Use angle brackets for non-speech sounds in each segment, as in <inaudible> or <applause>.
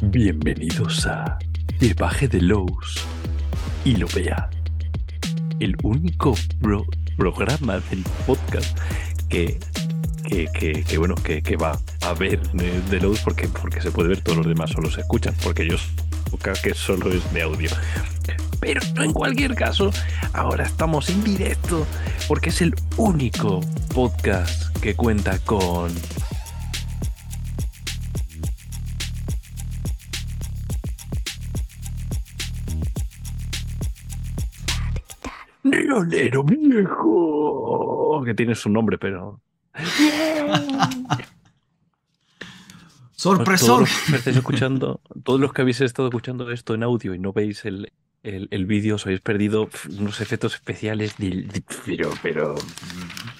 Bienvenidos a El Baje de Lowe's y lo vea. El único pro- programa del podcast que, que, que, que, bueno, que, que va a ver de, Lowe's porque, porque se puede ver, todos los demás solo se escuchan, porque creo que solo es de audio. Pero en cualquier caso, ahora estamos en directo porque es el único podcast que cuenta con Leonero viejo. Que tiene su nombre, pero. ¡Sorpresón! Todos los que estáis escuchando, todos los que habéis estado escuchando esto en audio y no veis el, el, el vídeo, os habéis perdido unos efectos especiales, de- de- pero, pero,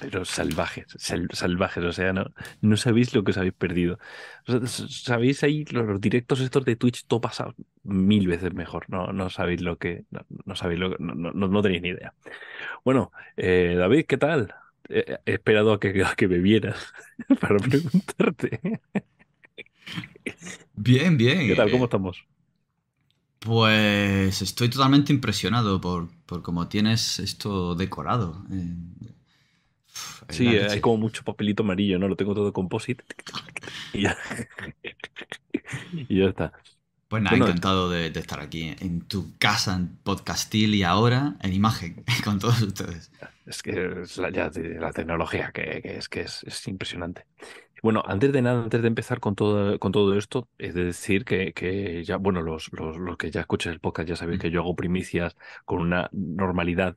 pero salvajes, sal- salvajes. O sea, no, no sabéis lo que os habéis perdido. O sea, s- sabéis ahí los, los directos estos de Twitch, todo pasa mil veces mejor. No, no sabéis lo que, no, no sabéis lo que, no, no, no tenéis ni idea. Bueno, eh, David, ¿qué tal? Eh, He esperado a que, a que bebieras <laughs> para preguntarte. Bien, bien. ¿Qué tal? eh, ¿Cómo estamos? Pues estoy totalmente impresionado por, por cómo tienes esto decorado. eh, uf, Sí, eh, hay como mucho papelito amarillo, ¿no? Lo tengo todo composite. Y ya. <laughs> Y ya está. Pues nada, Bueno, encantado de, de estar aquí en tu casa, en Podcastil y ahora en imagen <laughs> con todos ustedes. Es que es la, ya de la tecnología, que, que es que es, es impresionante. Bueno, antes de nada, antes de empezar con todo, con todo esto, es de decir que, que ya, bueno, los, los, los que ya escuchan el podcast ya sabéis que yo hago primicias con una normalidad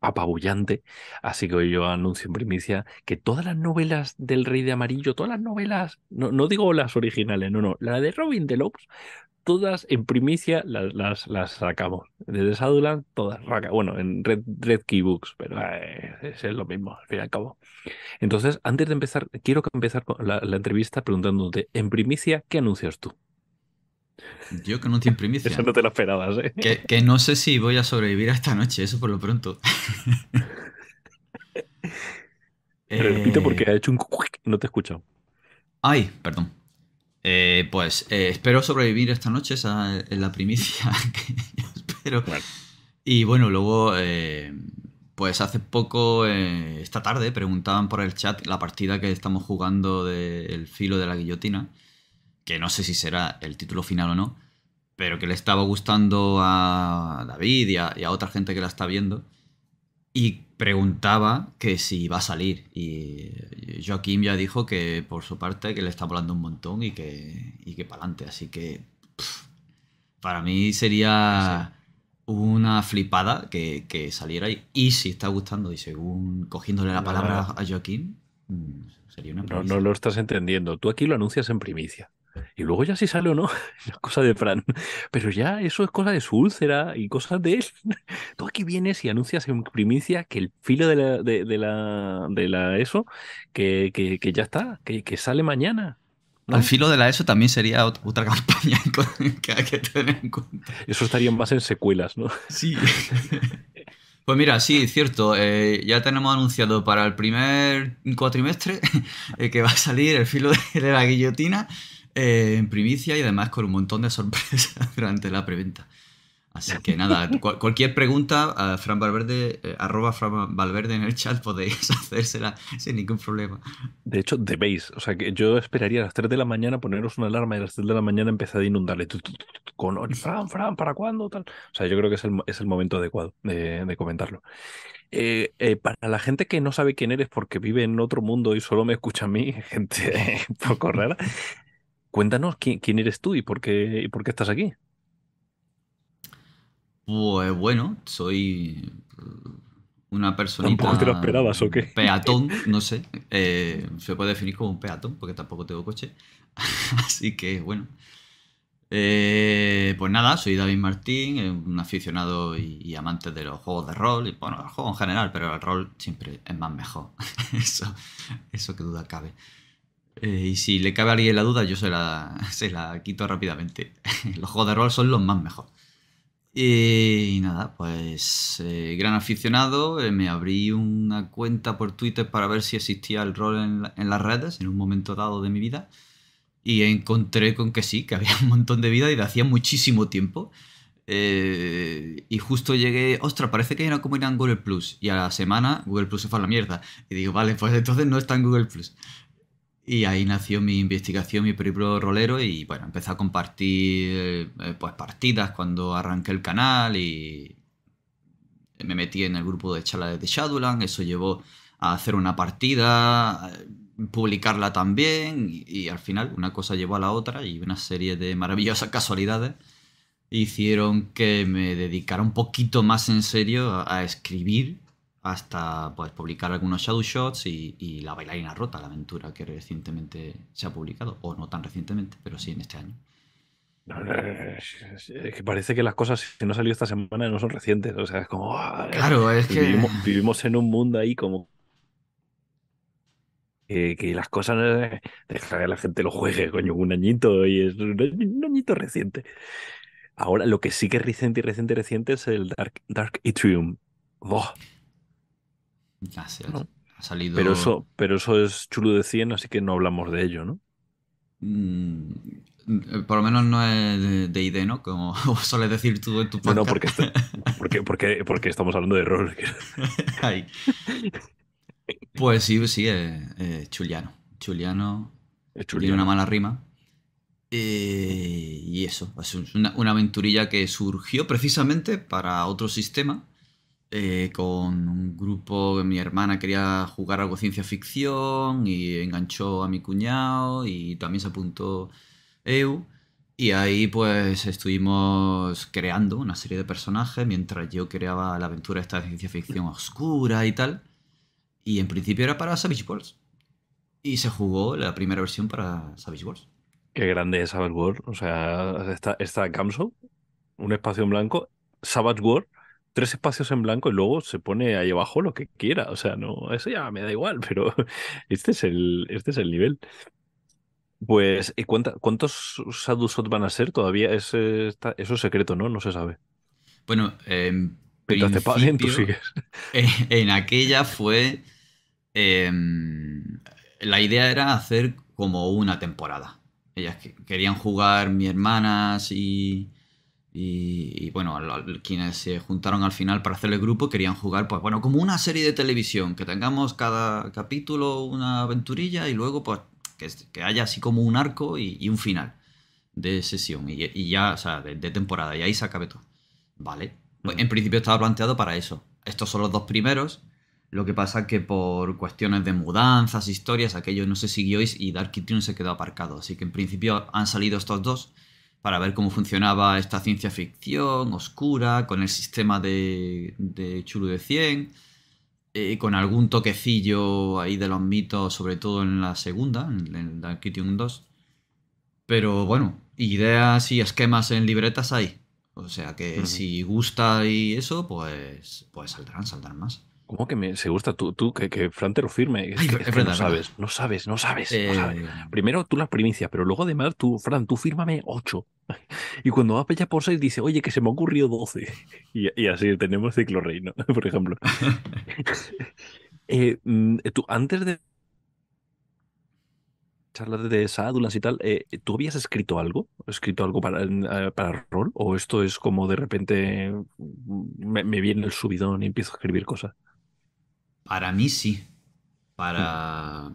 apabullante, así que hoy yo anuncio en primicia que todas las novelas del Rey de Amarillo, todas las novelas, no, no digo las originales, no, no, la de Robin Deluxe, todas en primicia las, las, las sacamos. Desde Shadowland, todas, bueno, en Red, Red Key Books, pero eh, es, lo mismo, al fin y al cabo. Entonces, antes de empezar, quiero empezar con la, la entrevista preguntándote, en primicia, ¿qué anuncias tú? Yo que no te primicia. Eso no te lo esperabas, ¿eh? Que, que no sé si voy a sobrevivir a esta noche, eso por lo pronto. Pero <laughs> repite Eh, porque ha hecho un... No te he escuchado. Ay, perdón. Eh, pues eh, espero sobrevivir esta noche, esa es la primicia <laughs> que yo espero. Bueno. Y bueno, luego, eh, pues hace poco, eh, esta tarde, preguntaban por el chat la partida que estamos jugando del filo de la guillotina, que no sé si será el título final o no, pero que le estaba gustando a David y a, y a otra gente que la está viendo. Y preguntaba que si va a salir. Y Joaquín ya dijo que por su parte que le está volando un montón y que, y que para adelante. Así que pff, para mí sería una flipada que, que saliera. Y, y si está gustando y según cogiéndole la No, palabra no. a Joaquín, mm, sería una No, primicia. no lo estás entendiendo. Tú aquí lo anuncias en primicia. Y luego ya si sale o no, <laughs> es cosa de Fran. Pero ya eso es cosa de su úlcera y cosas de él. <laughs> Tú aquí vienes y anuncias en primicia que el filo de la, de, de la, de la eso, que, que, que ya está, que, que sale mañana. ¿no? Al filo de la ESO también sería ot- otra <laughs> campaña que hay que tener en cuenta. Eso estaría más en secuelas, ¿no? Sí. Pues mira, sí, cierto. eh, ya tenemos anunciado para el primer cuatrimestre eh, que va a salir el filo de la guillotina eh, en primicia y además con un montón de sorpresas <laughs> durante la preventa. Así que nada, <laughs> cual- cualquier pregunta a Fran Valverde, eh, arroba Fran Valverde en el chat podéis <laughs> hacérsela sin ningún problema. De hecho, debéis. O sea, que yo esperaría a las 3 de la mañana poneros una alarma y a las 3 de la mañana empezar a inundarle tu, tu, tu, tu, con "Oye, Fran, Fran, ¿para cuándo? Tal. O sea, yo creo que es el, es el momento adecuado de, de comentarlo. Eh, eh, para la gente que no sabe quién eres porque vive en otro mundo y solo me escucha a mí, gente un poco rara, cuéntanos quién, quién eres tú y por qué, y por qué estás aquí. Pues bueno, soy una personita. ¿Tampoco te lo esperabas, o qué? Peatón, no sé. eh, se puede definir como un peatón, porque tampoco tengo coche. <laughs> Así que bueno. Eh, pues nada, soy David Martín, eh, un aficionado y, y amante de los juegos de rol, y bueno, el juego en general, pero el rol siempre es más mejor. <laughs> eso, eso que duda cabe. Eh, y si le cabe a alguien la duda, yo se la, <laughs> se la quito rápidamente. <laughs> los juegos de rol son los más mejor. Y nada, pues eh, gran aficionado, eh, me abrí una cuenta por Twitter para ver si existía el rol en, la- en las redes en un momento dado de mi vida. y encontré con que sí, que había un montón de vida y de hacía muchísimo tiempo. Eh, y justo llegué, ostras, parece que hay una comunidad en Google Plus. Y a la semana Google Plus se fue a la mierda. Y digo, vale, pues entonces no está en Google Plus. Y ahí nació mi investigación, mi periplo rolero. Y bueno, empecé a compartir eh, pues partidas cuando arranqué el canal. Y me metí en el grupo de charlas de Shadowland. Eso llevó a hacer una partida, publicarla también. Y al final una cosa llevó a la otra. Y una serie de maravillosas <laughs> casualidades hicieron que me dedicara un poquito más en serio a, escribir hasta pues, publicar algunos shadow shots y, La bailarina rota, la aventura que recientemente se ha publicado, o no tan recientemente, pero sí en este año. Es que parece que las cosas que no salido esta semana no son recientes, o sea, es como... Claro, es que... Vivimos, en un mundo ahí como... Que, las cosas... Deja que la gente lo juegue, coño, un añito y es un añito reciente. Ahora, lo que sí que es reciente y reciente reciente es el Dark, Dark Atrium. Oh. Ha salido... Pero eso, pero eso es chulo de 100, así que no hablamos de ello, ¿no? Mm, por lo menos no es de, ID, ¿no? <laughs> Como sueles decir tú en tu podcast. No, no, porque, porque, porque, porque, estamos hablando de rol. <laughs> Pues sí, sí, es, chuliano. Chuliano. Es chuliano. Tiene una mala rima. Eh, y eso, es una, aventurilla que surgió precisamente para otro sistema, eh, con un grupo mi hermana quería jugar algo ciencia ficción y enganchó a mi cuñado y también se apuntó EU. Y ahí pues estuvimos creando una serie de personajes mientras yo creaba la aventura esta de ciencia ficción oscura y tal. Y en principio era para Savage Worlds. Y se jugó la primera versión para Savage Worlds. Qué grande es Savage World. O sea, está, está Gamso, un espacio en blanco, Savage World, tres espacios en blanco y luego se pone ahí abajo lo que quiera. O sea, no, eso ya me da igual, <laughs> pero este es el, este es el nivel. Pues, ¿cuántos Sadusot van a ser? Todavía es, eso es secreto, ¿no? No se sabe. Bueno, en tú sigues. <laughs> En, aquella fue. Em, la idea era hacer como una temporada. Ellas querían jugar mi hermanas y, y, bueno, quienes se juntaron al final para hacer el grupo querían jugar, pues bueno, como una serie de televisión, que tengamos cada capítulo una aventurilla y luego pues que, haya así como un arco y, un final de sesión y, ya, o sea, de, temporada y ahí se acabe todo. Vale, pues en principio estaba planteado para eso. Estos son los dos primeros lo que pasa que por cuestiones de mudanzas, historias, aquello no se siguió y Dark Kingdom se quedó aparcado. Así que en principio han salido estos dos para ver cómo funcionaba esta ciencia ficción oscura, con el sistema de, de Chulu de 100, eh, con algún toquecillo ahí de los mitos, sobre todo en la segunda, en Dark Kingdom 2. Pero bueno, ideas y esquemas en libretas hay. O sea que si gusta y eso, pues, pues saldrán, saldrán más. ¿Cómo que me, se gusta tú, tú que, que Fran te lo firme? Es, que, no, sabes, no sabes, no sabes, eh, Primero tú las primicias, pero luego además tú, Fran, tú fírmame 8. <laughs> Y cuando va a pechar por 6 dice, oye, que se me ha ocurrido 12. <laughs> Y, así tenemos ciclo reino, <laughs> por ejemplo. Eh, mm, tú, antes de charlas de Sadulas y tal, eh, ¿tú habías escrito algo? ¿Escrito algo para, para rol? ¿O esto es como de repente mm, me, me viene el subidón y empiezo a escribir cosas? Para mí sí. Para.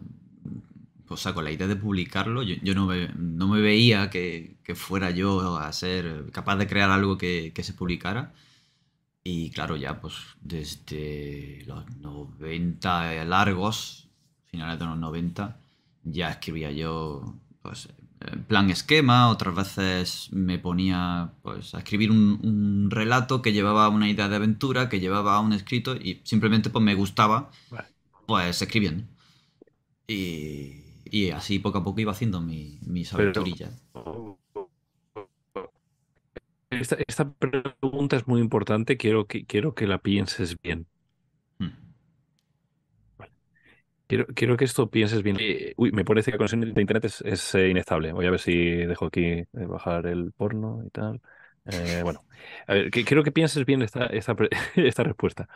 O sea, con la idea de publicarlo, yo, no, me, no, me, veía que, fuera yo a ser capaz de crear algo que, se publicara. Y claro, ya pues desde los 90 largos, finales de los 90, ya escribía yo pues, plan esquema, otras veces me ponía pues, a escribir un, relato que llevaba una idea de aventura, que llevaba un escrito y simplemente pues, me gustaba pues escribiendo. Y, así poco a poco iba haciendo mi, mis aventurillas. Esta, pregunta es muy importante, quiero que, quiero que la pienses bien. Quiero, que esto pienses bien. Eh, uy, me parece que la conexión de internet es, eh, inestable. Voy a ver si dejo aquí eh, bajar el porno y tal. bueno, a ver, quiero que pienses bien esta, esta, <laughs> esta respuesta.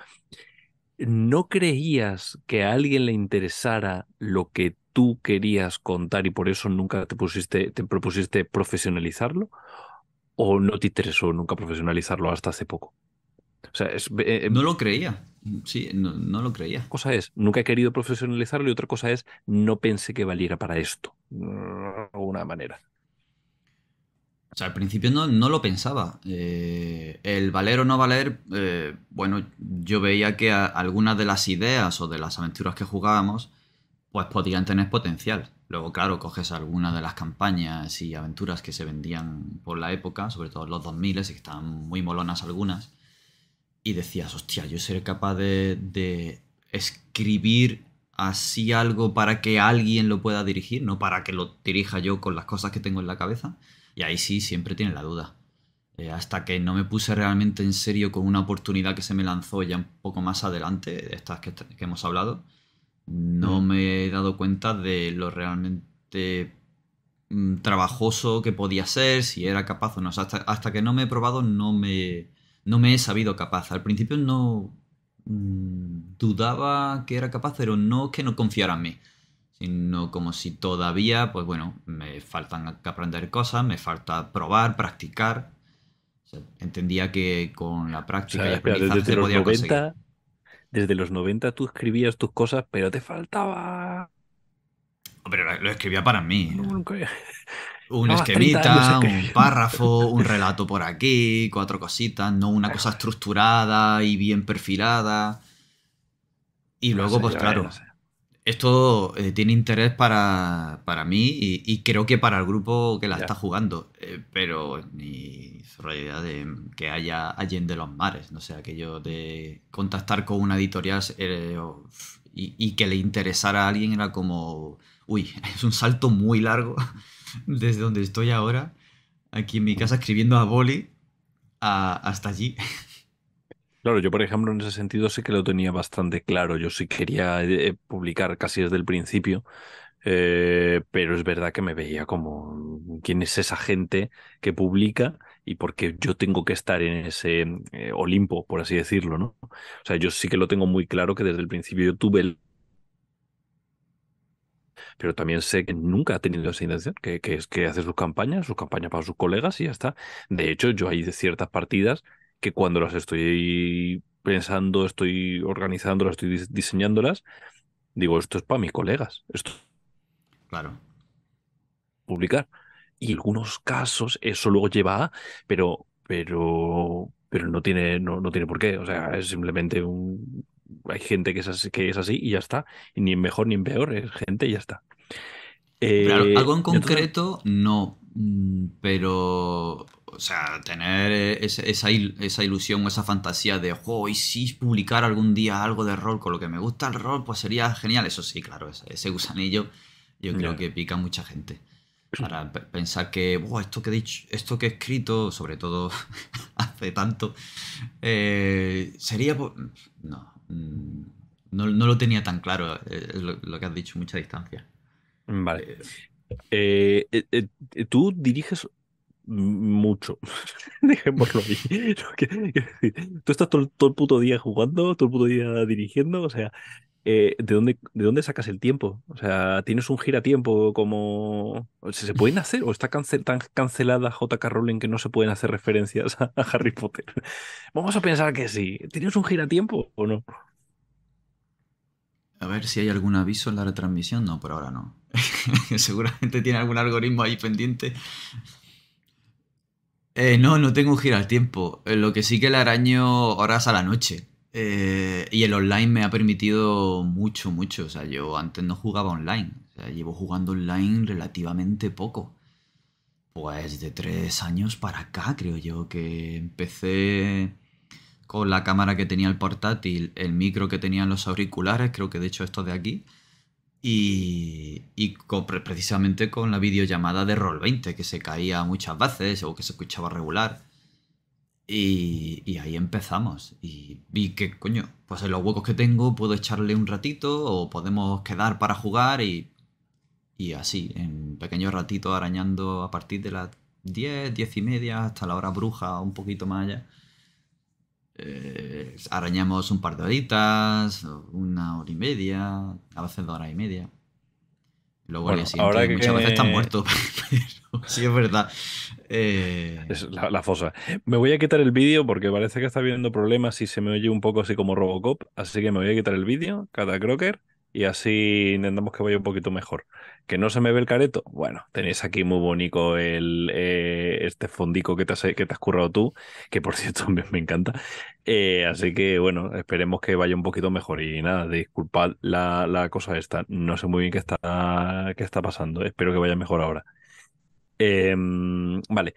¿No creías que a alguien le interesara lo que tú querías contar y por eso nunca te pusiste, te propusiste profesionalizarlo? ¿O no te interesó nunca profesionalizarlo hasta hace poco? O sea, es, eh, no lo creía. Sí, no, no, lo creía. Cosa es, nunca he querido profesionalizarlo y otra cosa es, no pensé que valiera para esto, de alguna manera. O sea, al principio no, no lo pensaba. Eh, el valer o no valer, eh, bueno, yo veía que algunas de las ideas o de las aventuras que jugábamos, pues podían tener potencial. Luego, claro, coges algunas de las campañas y aventuras que se vendían por la época, sobre todo los 2000 y que estaban muy molonas algunas, y decías, hostia, yo seré capaz de, escribir así algo para que alguien lo pueda dirigir, no para que lo dirija yo con las cosas que tengo en la cabeza. Y ahí sí, siempre tiene la duda. Eh, hasta que no me puse realmente en serio con una oportunidad que se me lanzó ya un poco más adelante, de estas que, hemos hablado, no mm. me he dado cuenta de lo realmente mm, trabajoso que podía ser, si era capaz o no. hasta que no me he probado no me, no me he sabido capaz. Al principio no mm, dudaba que era capaz, pero no que no confiara en mí, sino como si todavía, pues bueno, me faltan que aprender cosas, me falta probar, practicar. entendía que con la práctica y aprendizaje desde, podía los 90, Desde los 90 tú escribías tus cosas, pero te faltaba... Pero lo escribía para mí. Un esquemita, un párrafo, un relato por aquí, cuatro cositas, no una cosa estructurada y bien perfilada. Y luego, pues claro, esto eh, tiene interés para, mí y, creo que para el grupo que la está jugando, eh, pero ni realidad de que haya Allende los mares, no sé, aquello de contactar con una editorial eh, y, y que le interesara a alguien era como, uy, <laughs> es un salto muy largo desde donde estoy ahora, aquí en mi casa escribiendo a boli, hasta allí. <laughs> Claro, yo por ejemplo en ese sentido sí que lo tenía bastante claro. Yo sí quería eh, publicar casi desde el principio, eh, pero es verdad que me veía como quién es esa gente que publica y porque yo tengo que estar en ese eh, Olimpo, por así decirlo, ¿no? O sea, yo sí que lo tengo muy claro que desde el principio yo tuve el pero también sé que nunca ha tenido esa intención, que, es que hace sus campañas, sus campañas para sus colegas y ya está. De hecho, yo hay ciertas partidas que cuando las estoy pensando, estoy organizándolas, estoy diseñándolas, digo, esto es para mis colegas, esto. Claro. Publicar. Y en algunos casos eso luego lleva a, pero, pero, pero no tiene, no, no tiene por qué. O sea, es simplemente un, hay gente que es, así, que es así y ya está. Y ni en mejor ni en peor, es gente y ya está. Eh, algo en concreto, no. Mm, pero, o sea, tener esa, esa, ilusión o esa fantasía de, oh, y si publicar algún día algo de rol con lo que me gusta el rol, pues sería genial. Eso sí, claro, ese, gusanillo yo creo que pica a mucha gente. Para pensar que, oh, esto que he dicho, esto que he escrito, sobre todo <laughs> hace tanto, eh, sería. No, Mm, no, lo tenía tan claro, eh, lo, que has dicho, mucha distancia. Vale. Eh, eh, tú diriges mucho. <laughs> Dejémoslo ahí. <laughs> <laughs> Tú estás todo, el puto día jugando, todo el puto día dirigiendo, o sea, ¿de, dónde, ¿de dónde sacas el tiempo? O sea, ¿tienes un giratiempo como... ¿Se pueden hacer o está tan cancelada JK Rowling que no se pueden hacer referencias a, Harry Potter? Vamos a pensar que sí. ¿Tienes un giratiempo o no? A ver si hay algún aviso en la retransmisión. No, por ahora no. <laughs> Seguramente tiene algún algoritmo ahí pendiente. Eh, no, no tengo un giratiempo. Eh, lo que sí que le araño horas a la noche. Eh, y el online me ha permitido mucho, mucho. O sea, yo antes no jugaba online. O sea, llevo jugando online relativamente poco. Pues de tres años para acá, creo yo, que empecé con la cámara que tenía el portátil, el micro que tenían los auriculares, creo que de hecho esto de aquí. Y, y precisamente con la videollamada de Roll20, que se caía muchas veces o que se escuchaba regular. Y, ahí empezamos. Y vi que, coño, pues en los huecos que tengo puedo echarle un ratito o podemos quedar para jugar y, y así, en pequeños ratitos arañando a partir de las 10, 10 y media hasta la hora bruja, un poquito más allá. Eh, arañamos un par de horitas, una hora y media, a veces dos horas y media. Luego Bueno, ahora que- muchas veces están muertos. <laughs> sí, es verdad. Eh, Es la, la fosa. Me voy a quitar el vídeo porque parece que está habiendo problemas y se me oye un poco así como Robocop. Así que me voy a quitar el vídeo, cada crocker, y así intentamos que vaya un poquito mejor. Que no se me ve el careto. Bueno, tenéis aquí muy bonito el, eh, este fondico que te, has, que te has currado tú, que por <laughs> cierto me, me encanta. Eh, así que bueno, esperemos que vaya un poquito mejor. Y nada, disculpad la, la cosa esta. No sé muy bien qué está, qué está pasando. Espero que vaya mejor ahora. Em, vale.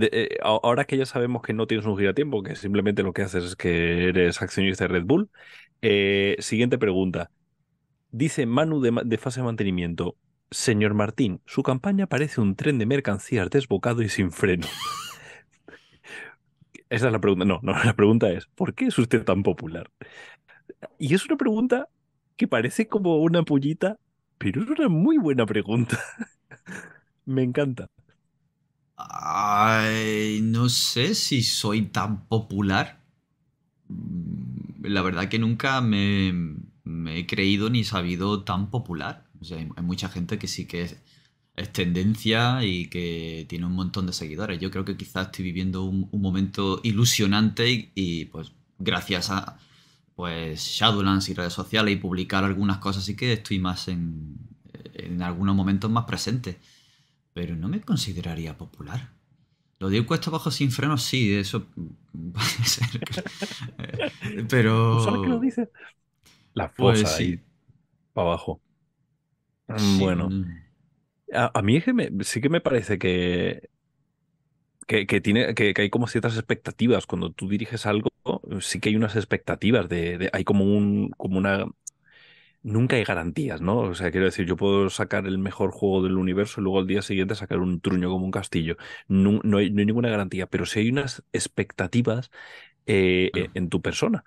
Eh, ahora que ya sabemos que no tienes un giratiempo, que simplemente lo que haces es que eres accionista de Red Bull, siguiente pregunta. Dice Manu de, fase de mantenimiento, señor Martín, su campaña parece un tren de mercancías desbocado y sin freno. <laughs> Esa es la pregunta. No, no, <laughs> la pregunta es, ¿por qué es usted tan popular? Y es una pregunta que parece como una pullita, pero es una muy buena pregunta. <laughs> Me encanta. ay, no sé si soy tan popular. Mm, La verdad que nunca me, me he creído ni sabido tan popular. O sea, hay, hay mucha gente que sí que es, es tendencia y que tiene un montón de seguidores. Yo creo que quizás estoy viviendo un, un momento ilusionante y, y, pues gracias a pues Shadowlands y redes sociales y publicar algunas cosas sí que estoy más en, en algunos momentos más presente. Pero no me consideraría popular. Lo de cuesta abajo sin frenos, sí, eso <laughs> puede ser. <laughs> Pero. ¿Tú sabes qué lo dice? La Pues fosa sí. ahí para abajo. Mm, Sí, Bueno, a, a mí es que me- sí que me parece que, que, que tiene, que, que hay como ciertas expectativas. Cuando tú diriges algo, sí que hay unas expectativas de, de- hay como un, como una, nunca hay garantías, ¿no? O sea, quiero decir, yo puedo sacar el mejor juego del universo y luego al día siguiente sacar un truño como un castillo. No, no hay, no hay ninguna garantía, pero sí hay unas expectativas eh, en tu persona.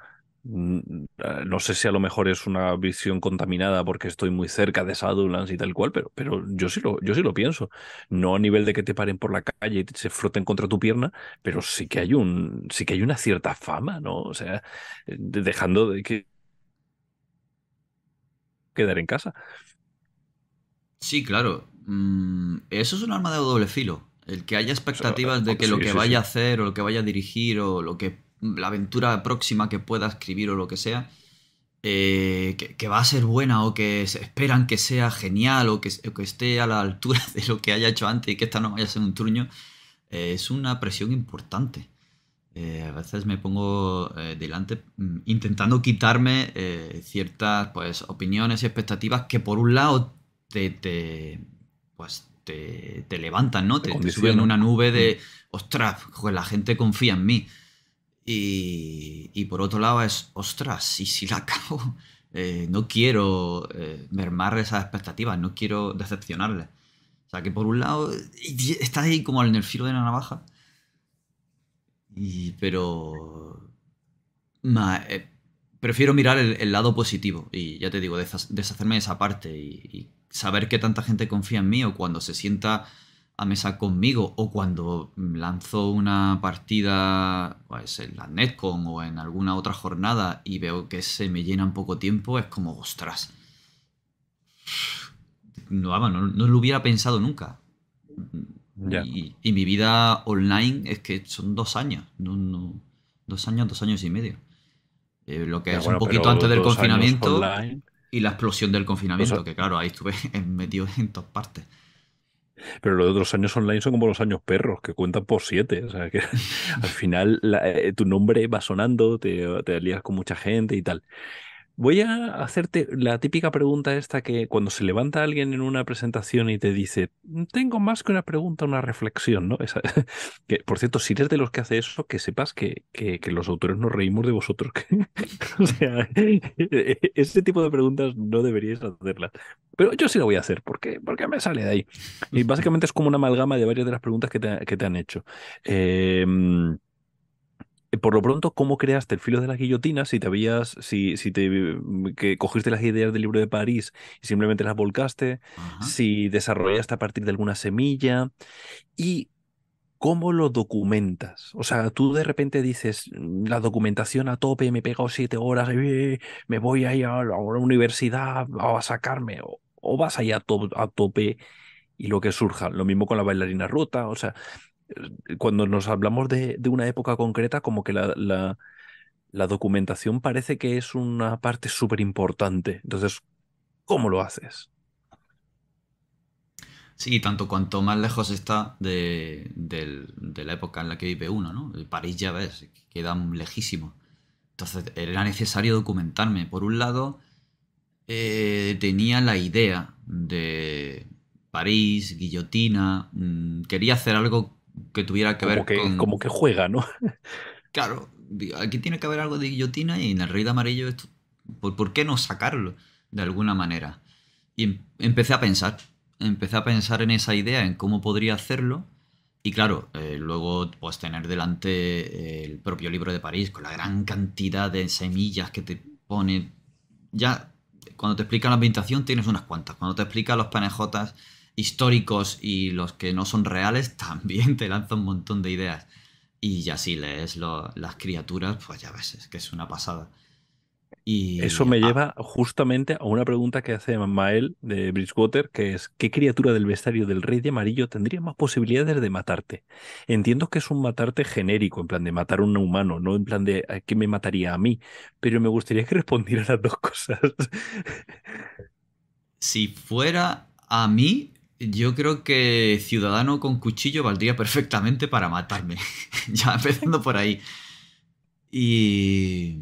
Mm, eh, No sé si a lo mejor es una visión contaminada porque estoy muy cerca de Shadowlands y tal cual, pero, pero yo sí lo, yo sí lo pienso. No a nivel de que te paren por la calle y se froten contra tu pierna, pero sí que hay un, sí que hay una cierta fama, ¿no? O sea, eh, de- dejando de que quedar en casa. Sí, claro. Mm, eso es un arma de doble filo. El que haya expectativas de que lo que sí, vaya a hacer o lo que vaya a dirigir o lo que la aventura próxima que pueda escribir o lo que sea, eh, que, que va a ser buena o que se esperan que sea genial o que, o que esté a la altura <laughs> de lo que haya hecho antes y que esta no vaya a ser un truño, eh, es una presión importante. Eh, a veces me pongo delante mm, intentando quitarme ciertas pues, opiniones y expectativas que por un lado te, te, pues, te, te levantan, ¿no? Te Te, suben una nube de, ostras, pues la gente confía en mí. Y, y por otro lado es, ostras, y si la cago, <laughs> Eh, no quiero eh, mermar esas expectativas, no quiero decepcionarles. O sea que por un lado estás ahí como en el filo de la navaja. Y, pero eh, prefiero mirar el, lado positivo y ya te digo, deshacerme de esa parte y saber que tanta gente confía en mí o cuando se sienta a mesa conmigo o cuando lanzo una partida pues, en la Netcon o en alguna otra jornada y veo que se me llena en poco tiempo, es como, ostras. No, no, no lo hubiera pensado nunca. Y, y mi vida online es que son dos años. No, no- dos años, dos años y medio. Eh, lo que es bueno, un poquito antes del confinamiento online. y la explosión del confinamiento, a- que claro, ahí estuve <laughs> metido en todas partes. Pero los otros años online son como los años perros, que cuentan por siete. O sea, que <laughs> al final eh, tu nombre va sonando, te, te alías con mucha gente y tal. Voy a hacerte la típica pregunta esta que cuando se levanta alguien en una presentación y te dice, tengo más que una pregunta, una reflexión, ¿no? Esa- <laughs> que, por cierto, si eres de los que hace eso, que sepas que, que, los autores nos reímos de vosotros. <laughs> o sea, ese tipo de preguntas no deberíais hacerlas. Pero yo sí lo voy a hacer, porque, porque me sale de ahí. Y básicamente es como una amalgama de varias de las preguntas que te, que te han hecho. Eh, por lo pronto, ¿cómo creaste el filo de la guillotina? Si te habías, si, si te que cogiste las ideas del libro de París y simplemente las volcaste, Ajá. si desarrollaste a partir de alguna semilla y cómo lo documentas. O sea, tú de repente dices, "Mm, la documentación a tope, me he pegado siete horas, eh, me voy ahí a la a la universidad a sacarme. O, o vas ahí a, a tope y lo que surja. Lo mismo con la bailarina rota, o sea, cuando nos hablamos de, una época concreta, como que la, la, documentación parece que es una parte súper importante. Entonces, ¿cómo lo haces? Sí, tanto cuanto más lejos está de, la época en la que vive uno, ¿no? París ya ves, queda lejísimo. Entonces era necesario documentarme. Por un lado, eh, tenía la idea de París, guillotina, mm, quería hacer algo que tuviera que ver con... Como que juega, ¿no? <laughs> claro, aquí tiene que haber algo de guillotina y en el Rey de Amarillo, esto, ¿por, qué no sacarlo de alguna manera? Y em, empecé a pensar, empecé a pensar en esa idea, en cómo podría hacerlo. Y claro, eh, luego pues tener delante el propio libro de París con la gran cantidad de semillas que te pone. Ya, cuando te explica la ambientación tienes unas cuantas. Cuando te explica los panejotas históricos y los que no son reales, <laughs> también te lanza un montón de ideas. Y ya si lees las criaturas, pues ya ves, es que es una pasada. Y, Eso me lleva justamente a una pregunta que hace Mael de Bridgewater, que es ¿qué criatura del bestiario del rey de amarillo tendría más posibilidades de matarte? Entiendo que es un matarte genérico, en plan de matar a un humano, no en plan de ¿qué me mataría a mí? Pero me gustaría que <laughs> respondiera las dos cosas. si fuera a mí, yo creo que Ciudadano con cuchillo valdría perfectamente para matarme. <laughs> ya empezando por ahí. Y.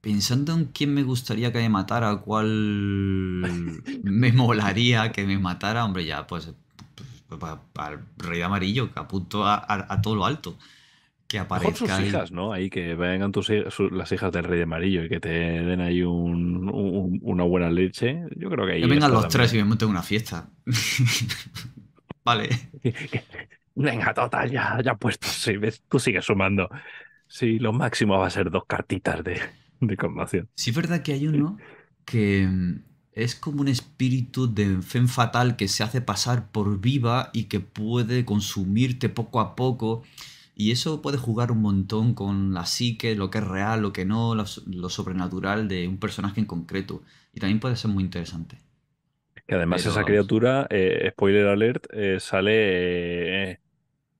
Pensando en quién me gustaría que me matara, cuál <laughs> me molaría que me matara, hombre, ya, pues. Para, pues, el Rey Amarillo, que apunto a todo lo alto que aparezcan. sus hijas, ¿no? Ahí que vengan tus, las hijas del Rey de Amarillo y que te den ahí una buena leche. Yo creo que ahí. Que vengan los tres y me monten una fiesta. <laughs> vale. Venga, total, ya, ya puesto. Sí, ves, tú sigues sumando. Sí, lo máximo va a ser dos cartitas de, de conmoción. Sí, es verdad que hay uno que mm, es como un espíritu de fe fatal que se hace pasar por viva y que puede consumirte poco a poco. Y eso puede jugar un montón con la psique, lo que es real, lo que no, lo, sobrenatural de un personaje en concreto. Y también puede ser muy interesante. Que además esa criatura, eh, spoiler alert, eh, sale... Eh,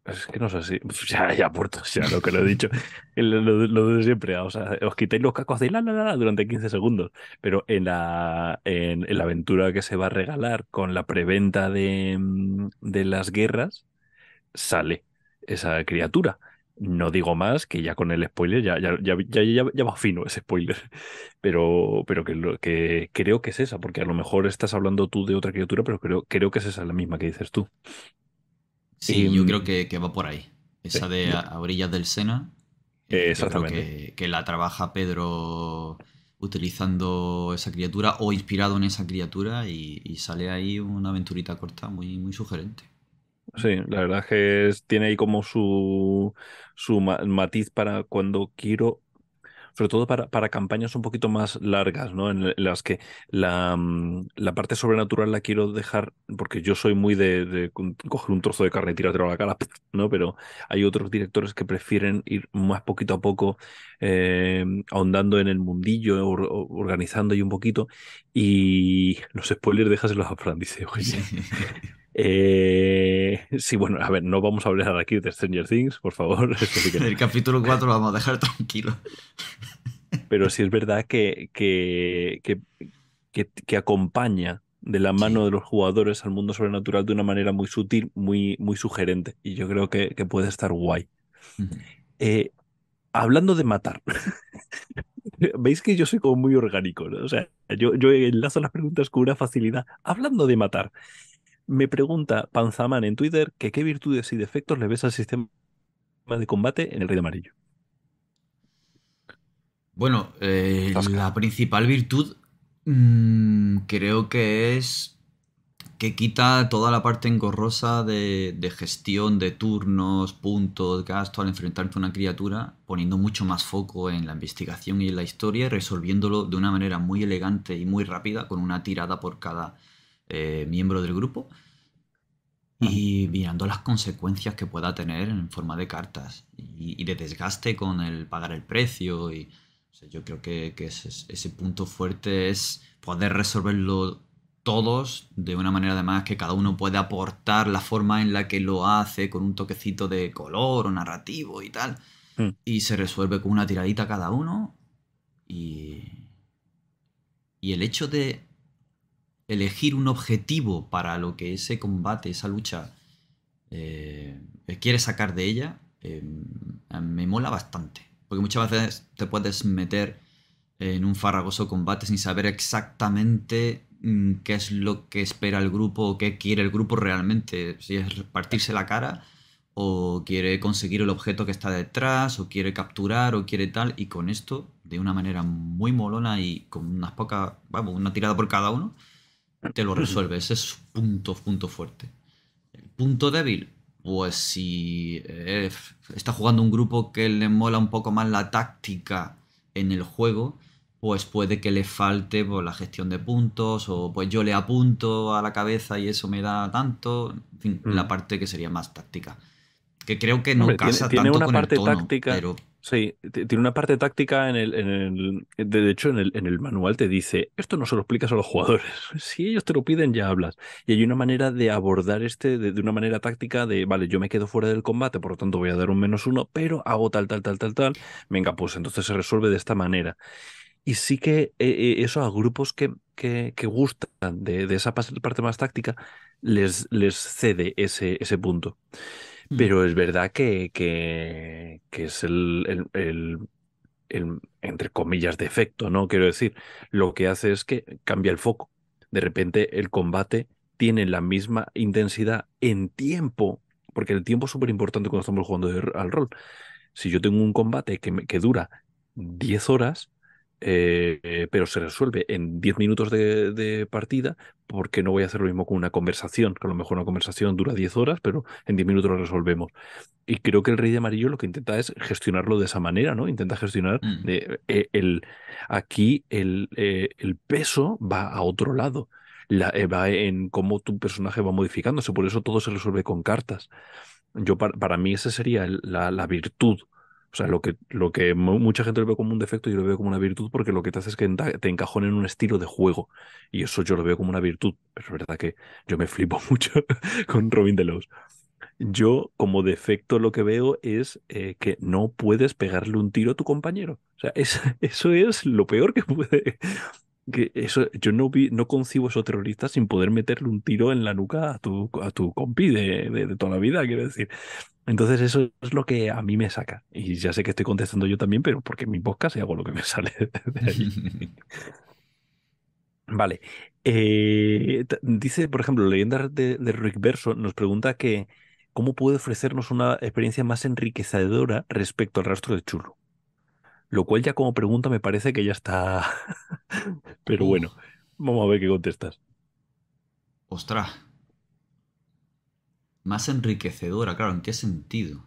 es que no sé si... <laughs> Ya, ya, puerto, ya lo que lo he dicho. <laughs> lo, de siempre, o sea, os quitéis los cacos de la, la, la durante 15 segundos. Pero en la, en, la aventura que se va a regalar con la preventa de, mm, de las guerras, sale esa criatura. No digo más, que ya con el spoiler ya, ya, ya, ya, va fino ese spoiler. <laughs> Pero, pero que, lo, que creo que es esa, porque a lo mejor estás hablando tú de otra criatura, pero creo, creo que es esa la misma que dices tú. Sí, yo creo que, que, va por ahí. Esa de a, orillas del Sena. Eh, exactamente. Que, la trabaja Pedro utilizando esa criatura o inspirado en esa criatura y, y, sale ahí una aventurita corta muy, muy sugerente. Sí, la verdad es que tiene ahí como su, su matiz para cuando quiero, sobre todo para, para campañas un poquito más largas, ¿no? En, las que la, mm, la, parte sobrenatural la quiero dejar, porque yo soy muy de, coger un trozo de carne y tirártelo a la cara, <laughs> ¿no? Pero hay otros directores que prefieren ir más poquito a poco, eh, ahondando en el mundillo, organizando ahí un poquito, y los spoilers déjaselos a Fran, dice. <laughs> Eh, sí, bueno, a ver, no vamos a hablar aquí de Stranger Things, por favor. <laughs> El capítulo 4 lo vamos a dejar tranquilo. Pero sí es verdad que, que, que, acompaña de la mano de los jugadores al mundo sobrenatural de una manera muy sutil, muy, muy sugerente. Y yo creo que, puede estar guay. Eh, hablando de matar. <laughs> Veis que yo soy como muy orgánico, ¿no? O sea, yo, yo enlazo las preguntas con una facilidad. Hablando de matar, me pregunta Panzaman en Twitter que qué virtudes y defectos le ves al sistema de combate en el Rey de Amarillo. Bueno, eh, la principal virtud mm, creo que es que quita toda la parte engorrosa de, de, gestión de turnos, puntos, gasto al enfrentarte a una criatura, poniendo mucho más foco en la investigación y en la historia resolviéndolo de una manera muy elegante y muy rápida con una tirada por cada eh, miembro del grupo y mirando las consecuencias que pueda tener en forma de cartas y, de desgaste con el pagar el precio. Y, yo creo que, ese, punto fuerte es poder resolverlo todos de una manera además que cada uno puede aportar la forma en la que lo hace con un toquecito de color o narrativo y tal. Mm. Y se resuelve con una tiradita cada uno. Y. Y el hecho de elegir un objetivo para lo que ese combate, esa lucha, eh, quiere sacar de ella, eh, me mola bastante. Porque muchas veces te puedes meter en un farragoso combate sin saber exactamente mm, qué es lo que espera el grupo o qué quiere el grupo realmente. Si es partirse la cara o quiere conseguir el objeto que está detrás o quiere capturar o quiere tal. Y con esto, de una manera muy molona y con unas pocas, vamos, una tirada por cada uno, te lo resuelve. Ese es su punto, punto fuerte. El punto débil, pues si eh, está jugando un grupo que le mola un poco más la táctica en el juego, pues puede que le falte por pues, la gestión de puntos o pues yo le apunto a la cabeza y eso me da tanto, en fin, la Mm. parte que sería más táctica. Que creo que no Hombre, casa tiene tanto una con el parte tono, táctica. pero Sí, tiene una parte táctica en el, en el, de hecho en el, en el manual te dice, esto no se lo explicas a los jugadores, <laughs> si ellos te lo piden ya hablas. Y hay una manera de abordar este de, una manera táctica de, vale, yo me quedo fuera del combate, por lo tanto voy a dar un menos uno, pero hago tal, tal, tal, tal, tal. Venga, pues entonces se resuelve de esta manera. Y sí que eh, eh, eso a grupos que, que, que gustan de, de esa parte más táctica, les, les cede ese, ese punto. Hmm, Pero es verdad que, que, que es el, el, el- entre comillas, defecto, ¿no? Quiero decir, lo que hace es que cambia el foco. De repente el combate tiene la misma intensidad en tiempo, porque el tiempo es súper importante cuando estamos jugando al rol. Si yo tengo un combate que, me- que dura 10 horas, eh, eh, pero se resuelve en 10 minutos de, de partida, ¿por qué no voy a hacer lo mismo con una conversación? Que a lo mejor una conversación dura 10 horas, pero en 10 minutos lo resolvemos. Y creo que el Rey de Amarillo lo que intenta es gestionarlo de esa manera, ¿no? Intenta gestionar de, eh, el, aquí el, el peso va a otro lado. La- va en cómo tu personaje va modificándose, por eso todo se resuelve con cartas. Yo, para, para mí, esa sería el- la, la virtud. O sea, lo que, lo que mu- mucha gente lo ve como un defecto, yo lo veo como una virtud porque lo que te hace es que te encajone en un estilo de juego. Y eso yo lo veo como una virtud. Es verdad que yo me flipo <laughs> mucho con Robin Delos. Yo, como defecto, lo que veo es eh, que no puedes pegarle un tiro a tu compañero. O sea, es- <laughs> eso es lo peor que puede. Que eso, yo no vi, no concibo a esos terroristas sin poder meterle un tiro en la nuca a tu, a tu compi de, de- de toda la vida, quiero decir. Entonces, eso es lo que a mí me saca. Y ya sé que estoy contestando yo también, pero porque en mi podcast y hago lo que me <laughs> sale de ahí. <laughs> Vale. Eh, dice, por ejemplo, Leyenda de, de Rick Verso nos pregunta que cómo puede ofrecernos una experiencia más enriquecedora respecto al rastro de Churro. Lo cual ya como pregunta me parece que ya está. <laughs> Pero bueno, vamos a ver qué contestas. ostras, más enriquecedora, claro, ¿en qué sentido?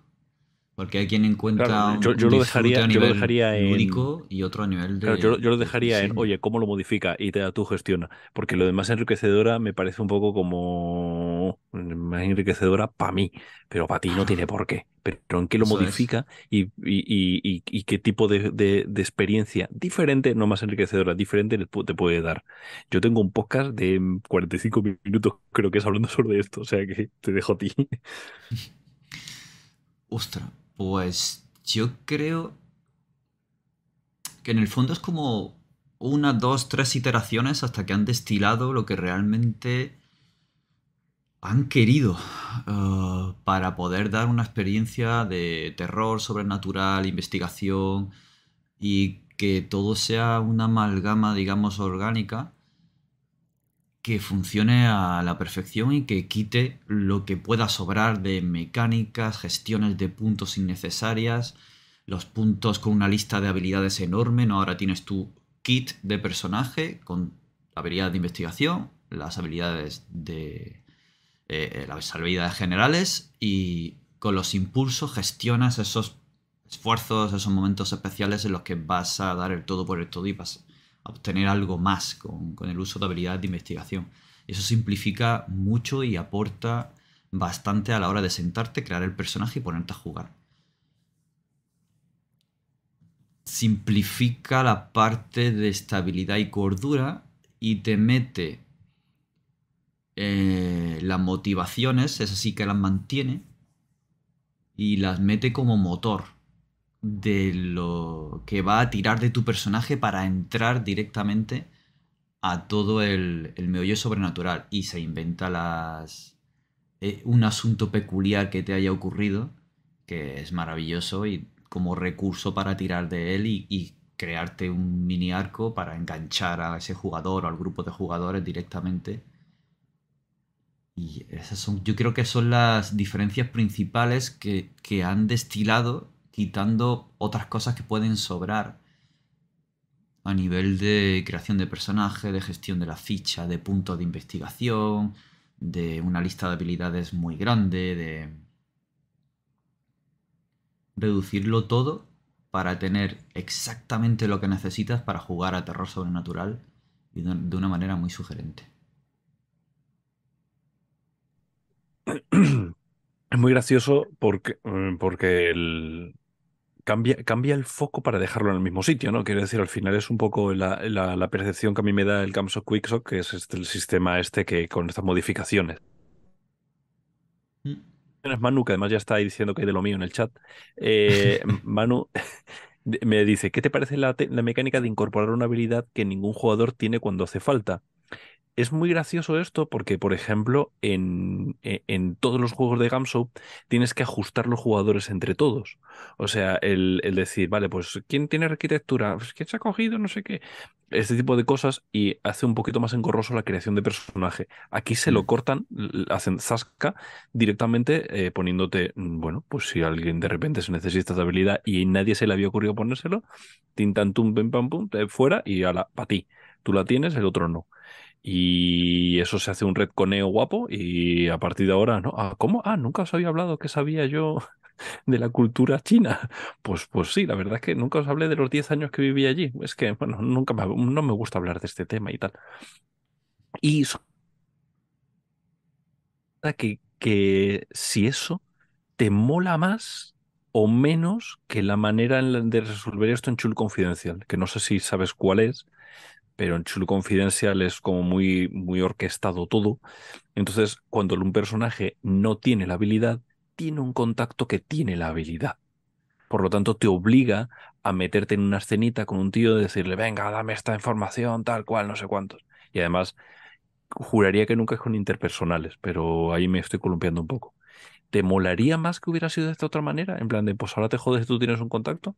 Porque hay quien encuentra Claro, yo, un lo dejaría, a yo lo nivel dejaría en. y otro a nivel Claro, yo, de, yo lo de dejaría en, oye, ¿cómo lo modifica? Y te tú gestiona. Porque lo demás enriquecedora me parece un poco como más enriquecedora para mí, pero para ti no tiene por qué. Pero en qué lo Eso modifica y, y- y- qué tipo de, de- de experiencia diferente, no más enriquecedora, diferente te puede dar. Yo tengo un podcast de 45 minutos, creo que es hablando <laughs> sobre esto, o sea que te dejo a ti. <laughs> Ostras, pues yo creo que en el fondo es como una, dos, tres iteraciones hasta que han destilado lo que realmente han querido eh, para poder dar una experiencia de terror sobrenatural, investigación y que todo sea una amalgama, digamos, orgánica que funcione a la perfección y que quite lo que pueda sobrar de mecánicas, gestiones de puntos innecesarias, los puntos con una lista de habilidades enorme, ¿no? Ahora tienes tu kit de personaje con la habilidad de investigación, las habilidades de... eh, las habilidades generales y con los impulsos gestionas esos esfuerzos, esos momentos especiales en los que vas a dar el todo por el todo y vas a obtener algo más con, con el uso de habilidades de investigación. Eso simplifica mucho y aporta bastante a la hora de sentarte, crear el personaje y ponerte a jugar. Simplifica la parte de estabilidad y cordura y te mete eh, las motivaciones, es así que las mantiene y las mete como motor de lo que va a tirar de tu personaje para entrar directamente a todo el, el meollo sobrenatural y se inventa las eh, un asunto peculiar que te haya ocurrido que es maravilloso y como recurso para tirar de él y, crearte un mini arco para enganchar a ese jugador o al grupo de jugadores directamente. Y esas son, yo creo que son las diferencias principales que, que han destilado, quitando otras cosas que pueden sobrar a nivel de creación de personaje, de gestión de la ficha, de puntos de investigación, de una lista de habilidades muy grande, de reducirlo todo para tener exactamente lo que necesitas para jugar a terror sobrenatural y de una manera muy sugerente. <clears throat> Es muy gracioso porque, mm, porque el, cambia, cambia el foco para dejarlo en el mismo sitio, ¿no? Quiero decir, al final es un poco la, percepción que a mí me da el Camso Quicksock, que es este, el sistema este que con estas modificaciones. Mm. Manu, que además ya está ahí diciendo que hay de lo mío en el chat. Eh, <laughs> Manu me dice, ¿qué te parece la, la, mecánica de incorporar una habilidad que ningún jugador tiene cuando hace falta? Es muy gracioso esto porque, por ejemplo, en, e, en todos los juegos de Gamso tienes que ajustar los jugadores entre todos. O sea, el, decir, vale, pues ¿quién tiene arquitectura? Pues, ¿Quién se ha cogido? No sé qué. Este tipo de cosas y hace un poquito más engorroso la creación de personaje. Aquí se lo mm. cortan, hacen zasca directamente eh, poniéndote, mm, bueno, pues si alguien de repente se necesita esta habilidad y nadie se le había ocurrido ponérselo, tintantum, pam, pam, pum, fuera y a la, para ti. Tú la tienes, el otro no. Y eso se hace un retconeo guapo y a partir de ahora, ¿no? Ah, ¿Cómo? Ah, nunca os había hablado que sabía yo <laughs> de la cultura china. Pues, pues sí, la verdad es que nunca os hablé de los 10 años que viví allí. Es que, bueno, nunca me, no me gusta hablar de este tema y tal. Y que, que si eso te mola más o menos que la manera de resolver esto en Chul Confidencial, que no sé si sabes cuál es, pero en Chulu Confidencial es como muy, muy orquestado todo. Entonces, cuando un personaje no tiene la habilidad, tiene un contacto que tiene la habilidad. Por lo tanto, te obliga a meterte en una escenita con un tío y decirle, venga, dame esta información, tal cual, no sé cuántos. Y además, juraría que nunca es con interpersonales, pero ahí me estoy columpiando un poco. ¿Te molaría más que hubiera sido de esta otra manera? En plan de, pues ahora te jodes, tú tienes un contacto.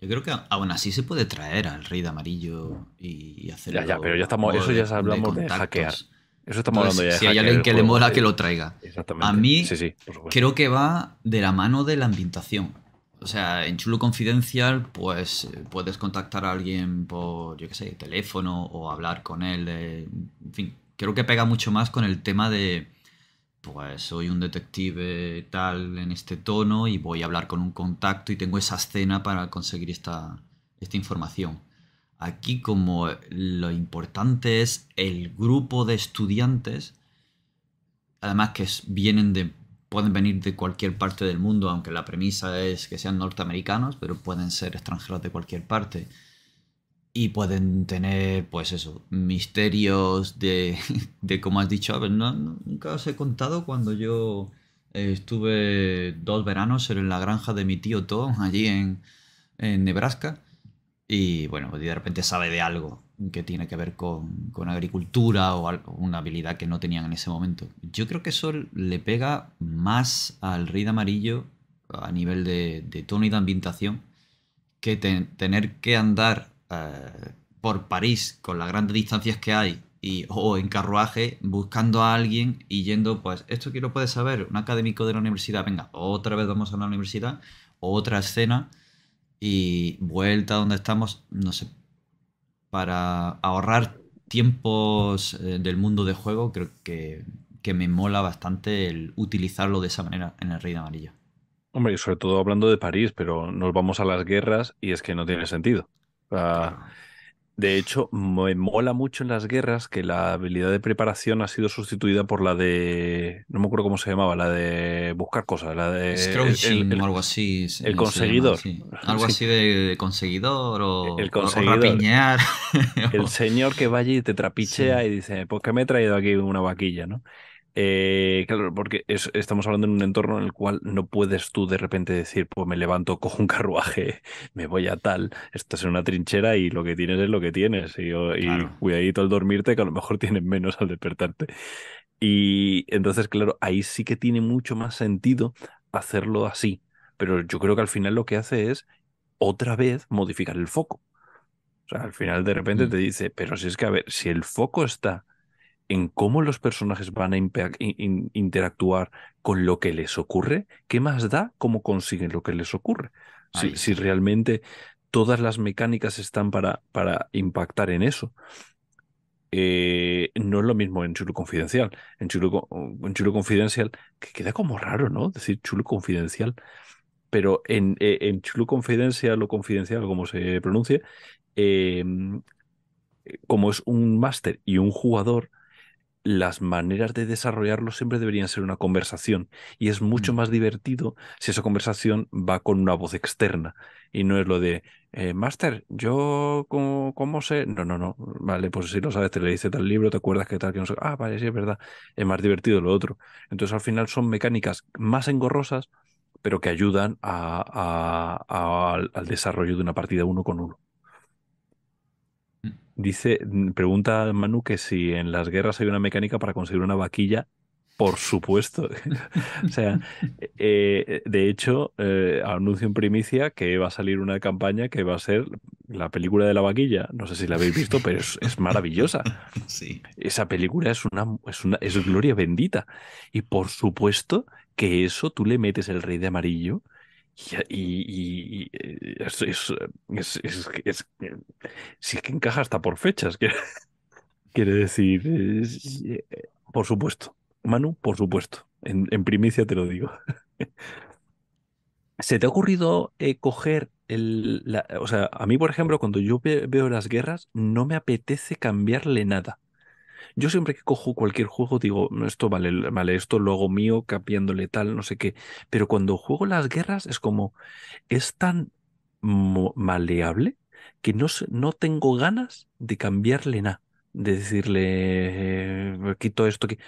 Yo creo que aún así se puede traer al rey de amarillo y hacer. Ya, ya, pero ya estamos. Eso ya hablamos de, hackear. Eso estamos hablando ya de Si hay alguien que le mola, que lo traiga. Exactamente. A mí creo que va de la mano de la ambientación. O sea, en Chulo Confidencial, pues eh, puedes contactar a alguien por, yo qué sé, teléfono o hablar con él. en fin, creo que pega mucho más con el tema de pues soy un detective tal en este tono y voy a hablar con un contacto y tengo esa escena para conseguir esta, esta información. Aquí como lo importante es el grupo de estudiantes, además que vienen de, pueden venir de cualquier parte del mundo, aunque la premisa es que sean norteamericanos, pero pueden ser extranjeros de cualquier parte y pueden tener, pues eso, misterios de, <laughs> de como has dicho, a ver, nunca os he contado cuando yo estuve dos veranos en la granja de mi tío Tom, allí en, en Nebraska, y bueno, de repente sabe de algo que tiene que ver con, con agricultura o una habilidad que no tenían en ese momento. Yo creo que eso le pega más al Rey de Amarillo a nivel de, de tono y de ambientación que tener que andar eh, por París con las grandes distancias que hay y, o en carruaje buscando a alguien y yendo, pues, esto quiero puedes saber, un académico de la universidad, venga, otra vez vamos a la universidad, otra escena y vuelta donde estamos, no sé, para ahorrar tiempos eh, del mundo de juego, creo que, que me mola bastante el utilizarlo de esa manera en el Rey de Amarillo. Hombre, y sobre todo hablando de París, pero nos vamos a las guerras y es que no tiene sentido De hecho, me mola mucho en las guerras que la habilidad de preparación ha sido sustituida por la de. No me acuerdo cómo se llamaba, la de buscar cosas, la de. Scrouching o algo así. El conseguidor. <laughs> Algo así de conseguidor o. El conseguidor. <laughs> el señor que vaya y te trapichea y dice: Pues que me he traído aquí una vaquilla, ¿no? Eh, claro, porque estamos hablando en un entorno en el cual no puedes tú de repente decir, pues me levanto, cojo un carruaje, <laughs> me voy a tal, estás en una trinchera y lo que tienes es lo que tienes. Y, y cuidadito al dormirte, que a lo mejor tienes menos al despertarte. Y entonces, claro, ahí sí que tiene mucho más sentido hacerlo así. Pero yo creo que al final lo que hace es otra vez modificar el foco. O sea, al final de repente mm. te dice, pero si es que, a ver, si el foco está en cómo los personajes van a interactuar con lo que les ocurre, ¿qué más da cómo consiguen lo que les ocurre? Si, realmente todas las mecánicas están para, para impactar en eso. Eh, no es lo mismo en Chulo Confidencial. En Chulo, en Chulo Confidencial, que queda como raro, ¿no? Decir Chulo Confidencial. Pero en, eh, en Chulo Confidencial o Confidencial, como se pronuncie, em, como es un máster y un jugador, las maneras de desarrollarlo siempre deberían ser una conversación y es mucho mm. más divertido si esa conversación va con una voz externa y no es lo de eh, Master, yo ¿cómo, sé, no, no, no, vale, pues si lo sabes, te le dice tal libro, te acuerdas que tal, que no sé, ah, vale, sí, es verdad, es más divertido lo otro. Entonces al final son mecánicas más engorrosas, pero que ayudan al desarrollo de una partida uno con uno. Dice, mm, pregunta Manu que si en las guerras hay una mecánica para conseguir una vaquilla. Por supuesto. <laughs> o sea, <laughs> eh, de hecho, eh, anuncio en primicia que va a salir una campaña que va a ser la película de la vaquilla. No sé si la habéis visto, pero es, es maravillosa. <laughs> Sí. Esa película es una, es una, es gloria bendita. Y por supuesto que eso tú le metes el rey de amarillo y, es, es, es, si es que encaja hasta por fechas, <laughs> quiere, decir, eh, por supuesto. Manu, por supuesto. En, primicia te lo digo. <laughs> ¿Se te ha ocurrido eh, coger el... o sea, a mí, por ejemplo, cuando yo veo las guerras, no me apetece cambiarle nada. Yo siempre que cojo cualquier juego digo, esto vale, vale, esto lo hago mío, cambiándole tal, no sé qué. Pero cuando juego las guerras es como, es tan maleable que no, no tengo ganas de cambiarle nada, de decirle, eh, quito esto. Que...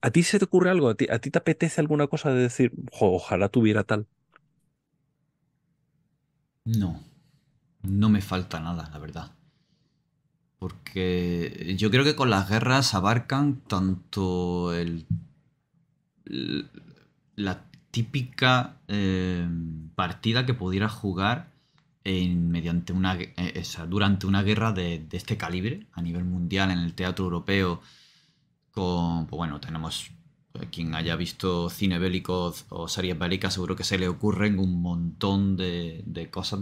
¿A ti se te ocurre algo? ¿A ti, a ti te apetece alguna cosa de decir, ojalá tuviera tal? No, no me falta nada, la verdad. Porque yo creo que con las guerras abarcan tanto el, la típica eh, partida que pudiera jugar en, mediante una, eh, durante una guerra de, este calibre a nivel mundial en el teatro europeo. Con, pues bueno, tenemos quien haya visto cine bélico o series bélicas, seguro que se le ocurren un montón de cosas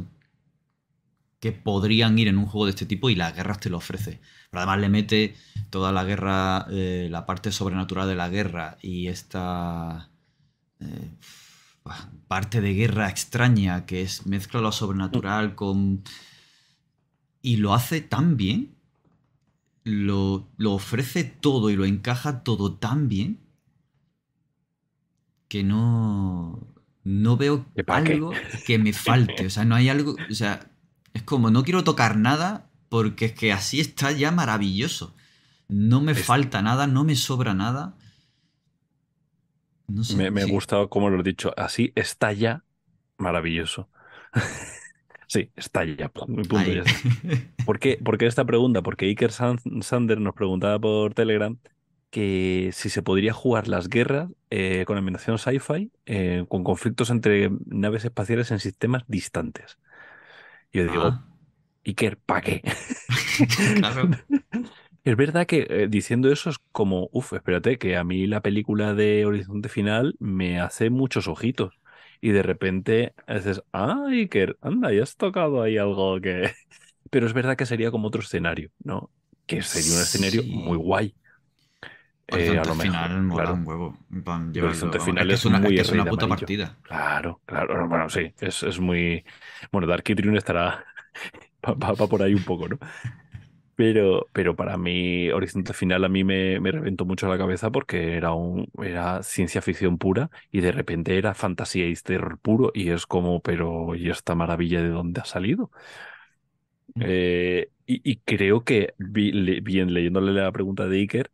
que podrían ir en un juego de este tipo y las guerras te lo ofrece. Pero además le mete toda la guerra, eh, la parte sobrenatural de la guerra y esta eh, parte de guerra extraña que es mezcla lo sobrenatural con... Y lo hace tan bien, lo, lo ofrece todo y lo encaja todo tan bien que no... No veo algo que me falte. O sea, no hay algo. O sea, es como, no quiero tocar nada porque es que así está ya maravilloso. No me falta nada, no me sobra nada. No sé, me, me ha gustado como lo he dicho. Así está ya maravilloso. <laughs> sí, está ya. Punto, ya ¿Por, qué, esta pregunta? Porque Iker Sander nos preguntaba por Telegram que si se podría jugar las guerras eh, con ambientación sci-fi eh, con conflictos entre naves espaciales en sistemas distantes. Yo digo, ah. Iker, ¿para qué? <laughs> Es verdad que eh, diciendo eso es como, uff, espérate, que a mí la película de Horizonte Final me hace muchos ojitos. Y de repente dices, ah, Iker, anda, ya has tocado ahí algo que. <laughs> Pero es verdad que sería como otro escenario, ¿no? Que sería un escenario muy guay. Eh, a lo final mola un huevo. Horizonte final es, una, muy es una puta partida. Claro, claro. Bueno, sí, es, es muy. Bueno, Dark Triune estará <laughs> va, por ahí un poco, ¿no? Pero, pero para mí, Horizonte Final a mí me, me reventó mucho la cabeza porque era, un, era ciencia ficción pura y de repente era fantasía y terror puro y es como, pero ¿y esta maravilla de dónde ha salido? Mm. Eh, y, creo que, bien leyéndole la pregunta de Iker,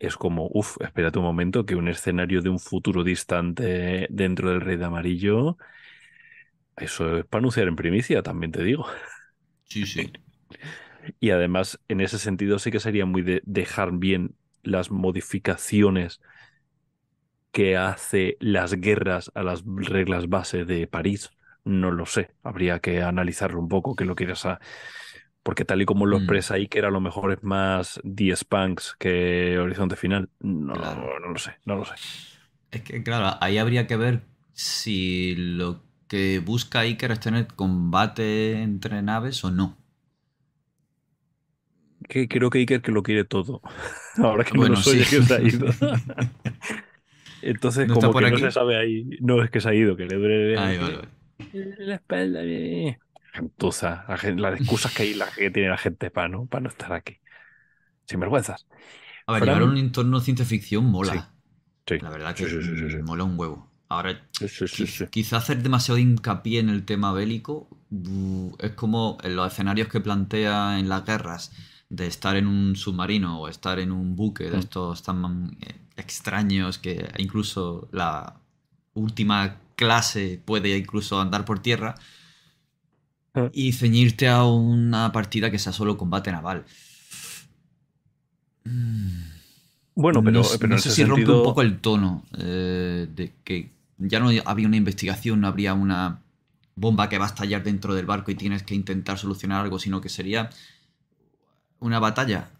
es como, uff, espérate un momento, que un escenario de un futuro distante dentro del Rey de Amarillo, eso es para anunciar en primicia, también te digo. Sí, sí. <laughs> Y además, en ese sentido, sí que sería muy de dejar bien las modificaciones que hace las guerras a las reglas base de París. No lo sé, habría que analizarlo un poco, que lo quieras a porque tal y como lo mm. expresa ahí, que era lo mejor es más The Spanks que Horizonte Final. No, no lo sé, no lo sé. Es que, claro, ahí habría que ver si lo que busca Iker es tener combate entre naves o no. Que creo que Iker que lo quiere todo. <laughs> Ahora que bueno, soy que se ha ido. <laughs> Entonces, como que no se sabe ahí. No es que se ha ido, que le duele la espalda gentuza, las excusas que hay la que tiene la gente para no, para no estar aquí. Sin vergüenzas. A ver, llevar un entorno de ciencia ficción mola. Sí, La verdad que mola un huevo. Ahora, quizá hacer demasiado hincapié en el tema bélico es como en los escenarios que plantea en las guerras de estar en un submarino o estar en un buque de mm. estos tan eh, extraños que incluso la última clase puede incluso andar por tierra Ah. y ceñirte a una partida que sea solo combate naval. Bueno, pero no, sé si rompe un poco el tono eh, de que ya no había una investigación, no habría una bomba que va a estallar dentro del barco y tienes que intentar solucionar algo, sino que sería una batalla.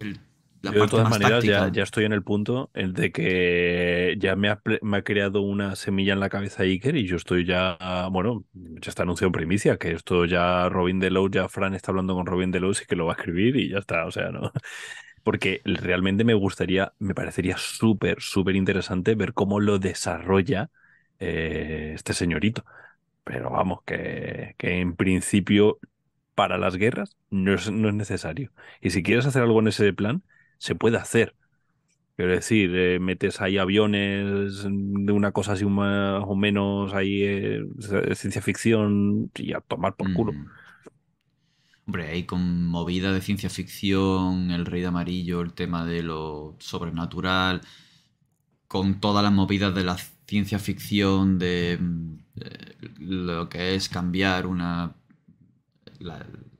El de todas maneras ya, estoy en el punto en de que ya me ha, creado una semilla en la cabeza Iker y yo estoy ya, bueno, ya está anunciado en primicia que esto ya Robin Delos, ya Fran está hablando con Robin Delos y que lo va a escribir y ya está, o sea, ¿no? Porque realmente me gustaría, me parecería súper, súper interesante ver cómo lo desarrolla eh, este señorito. Pero vamos, que, en principio para las guerras no es, no es necesario. Y si quieres hacer algo en ese plan, se puede hacer. Quiero decir, eh, metes ahí aviones de una cosa así más o menos ahí eh, ciencia ficción y a tomar por culo. Mm. Hombre, ahí con movida de ciencia ficción, el rey de amarillo, el tema de lo sobrenatural, con todas las movidas de la ciencia ficción, de, mm, lo que es cambiar una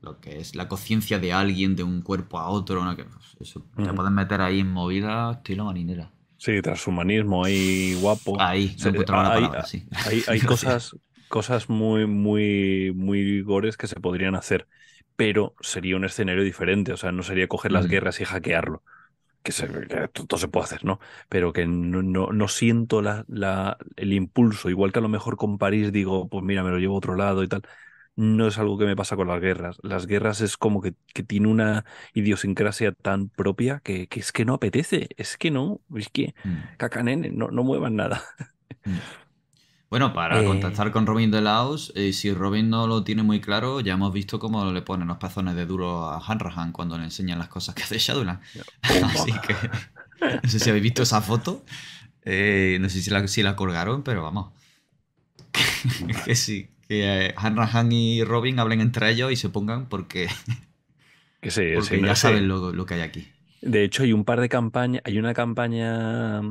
lo que es la conciencia de alguien de un cuerpo a otro. ¿no? Que, pues, eso, Te pueden meter ahí en movida estilo marinera. Sí, transhumanismo ahí guapo. Ahí, se hay, hay, <laughs> cosas, cosas muy, muy, muy gores que se podrían hacer, pero sería un escenario diferente. O sea, no sería coger las guerras y hackearlo. Que, se, todo se puede hacer, ¿no? Pero que no, no, no siento la, la, el impulso. Igual que a lo mejor con París digo, pues mira, me lo llevo a otro lado y tal no es algo que me pasa con las guerras. Las guerras es como que, tiene una idiosincrasia tan propia que, es que no apetece. Es que no, es que mm. cacanene, no, no muevan nada. Mm. Bueno, para eh. contactar con Robin de Laos, eh, si Robin no lo tiene muy claro, ya hemos visto cómo le ponen los pezones de duro a Hanrahan cuando le enseñan las cosas que hace Shadowland. <laughs> Así que no sé si habéis visto esa foto. Eh, no sé si la, si la colgaron, pero vamos. <laughs> que sí, que eh, Han y Robin hablen entre ellos y se pongan porque, <laughs> que sí, porque ya saben lo, que hay aquí. De hecho, hay un par de campañas, hay una campaña,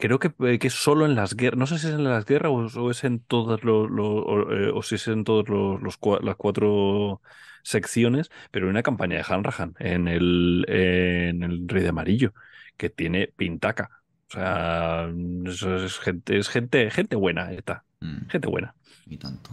creo que, eh, que es solo en las guerras, no sé si es en las guerras o, es en todas los, eh, o, si es en todos los, las cuatro secciones, pero hay una campaña de Han en el, en el Rey de Amarillo que tiene pintaca. O sea, es gente, es gente, gente buena esta. Mm. Gente buena. Y tanto.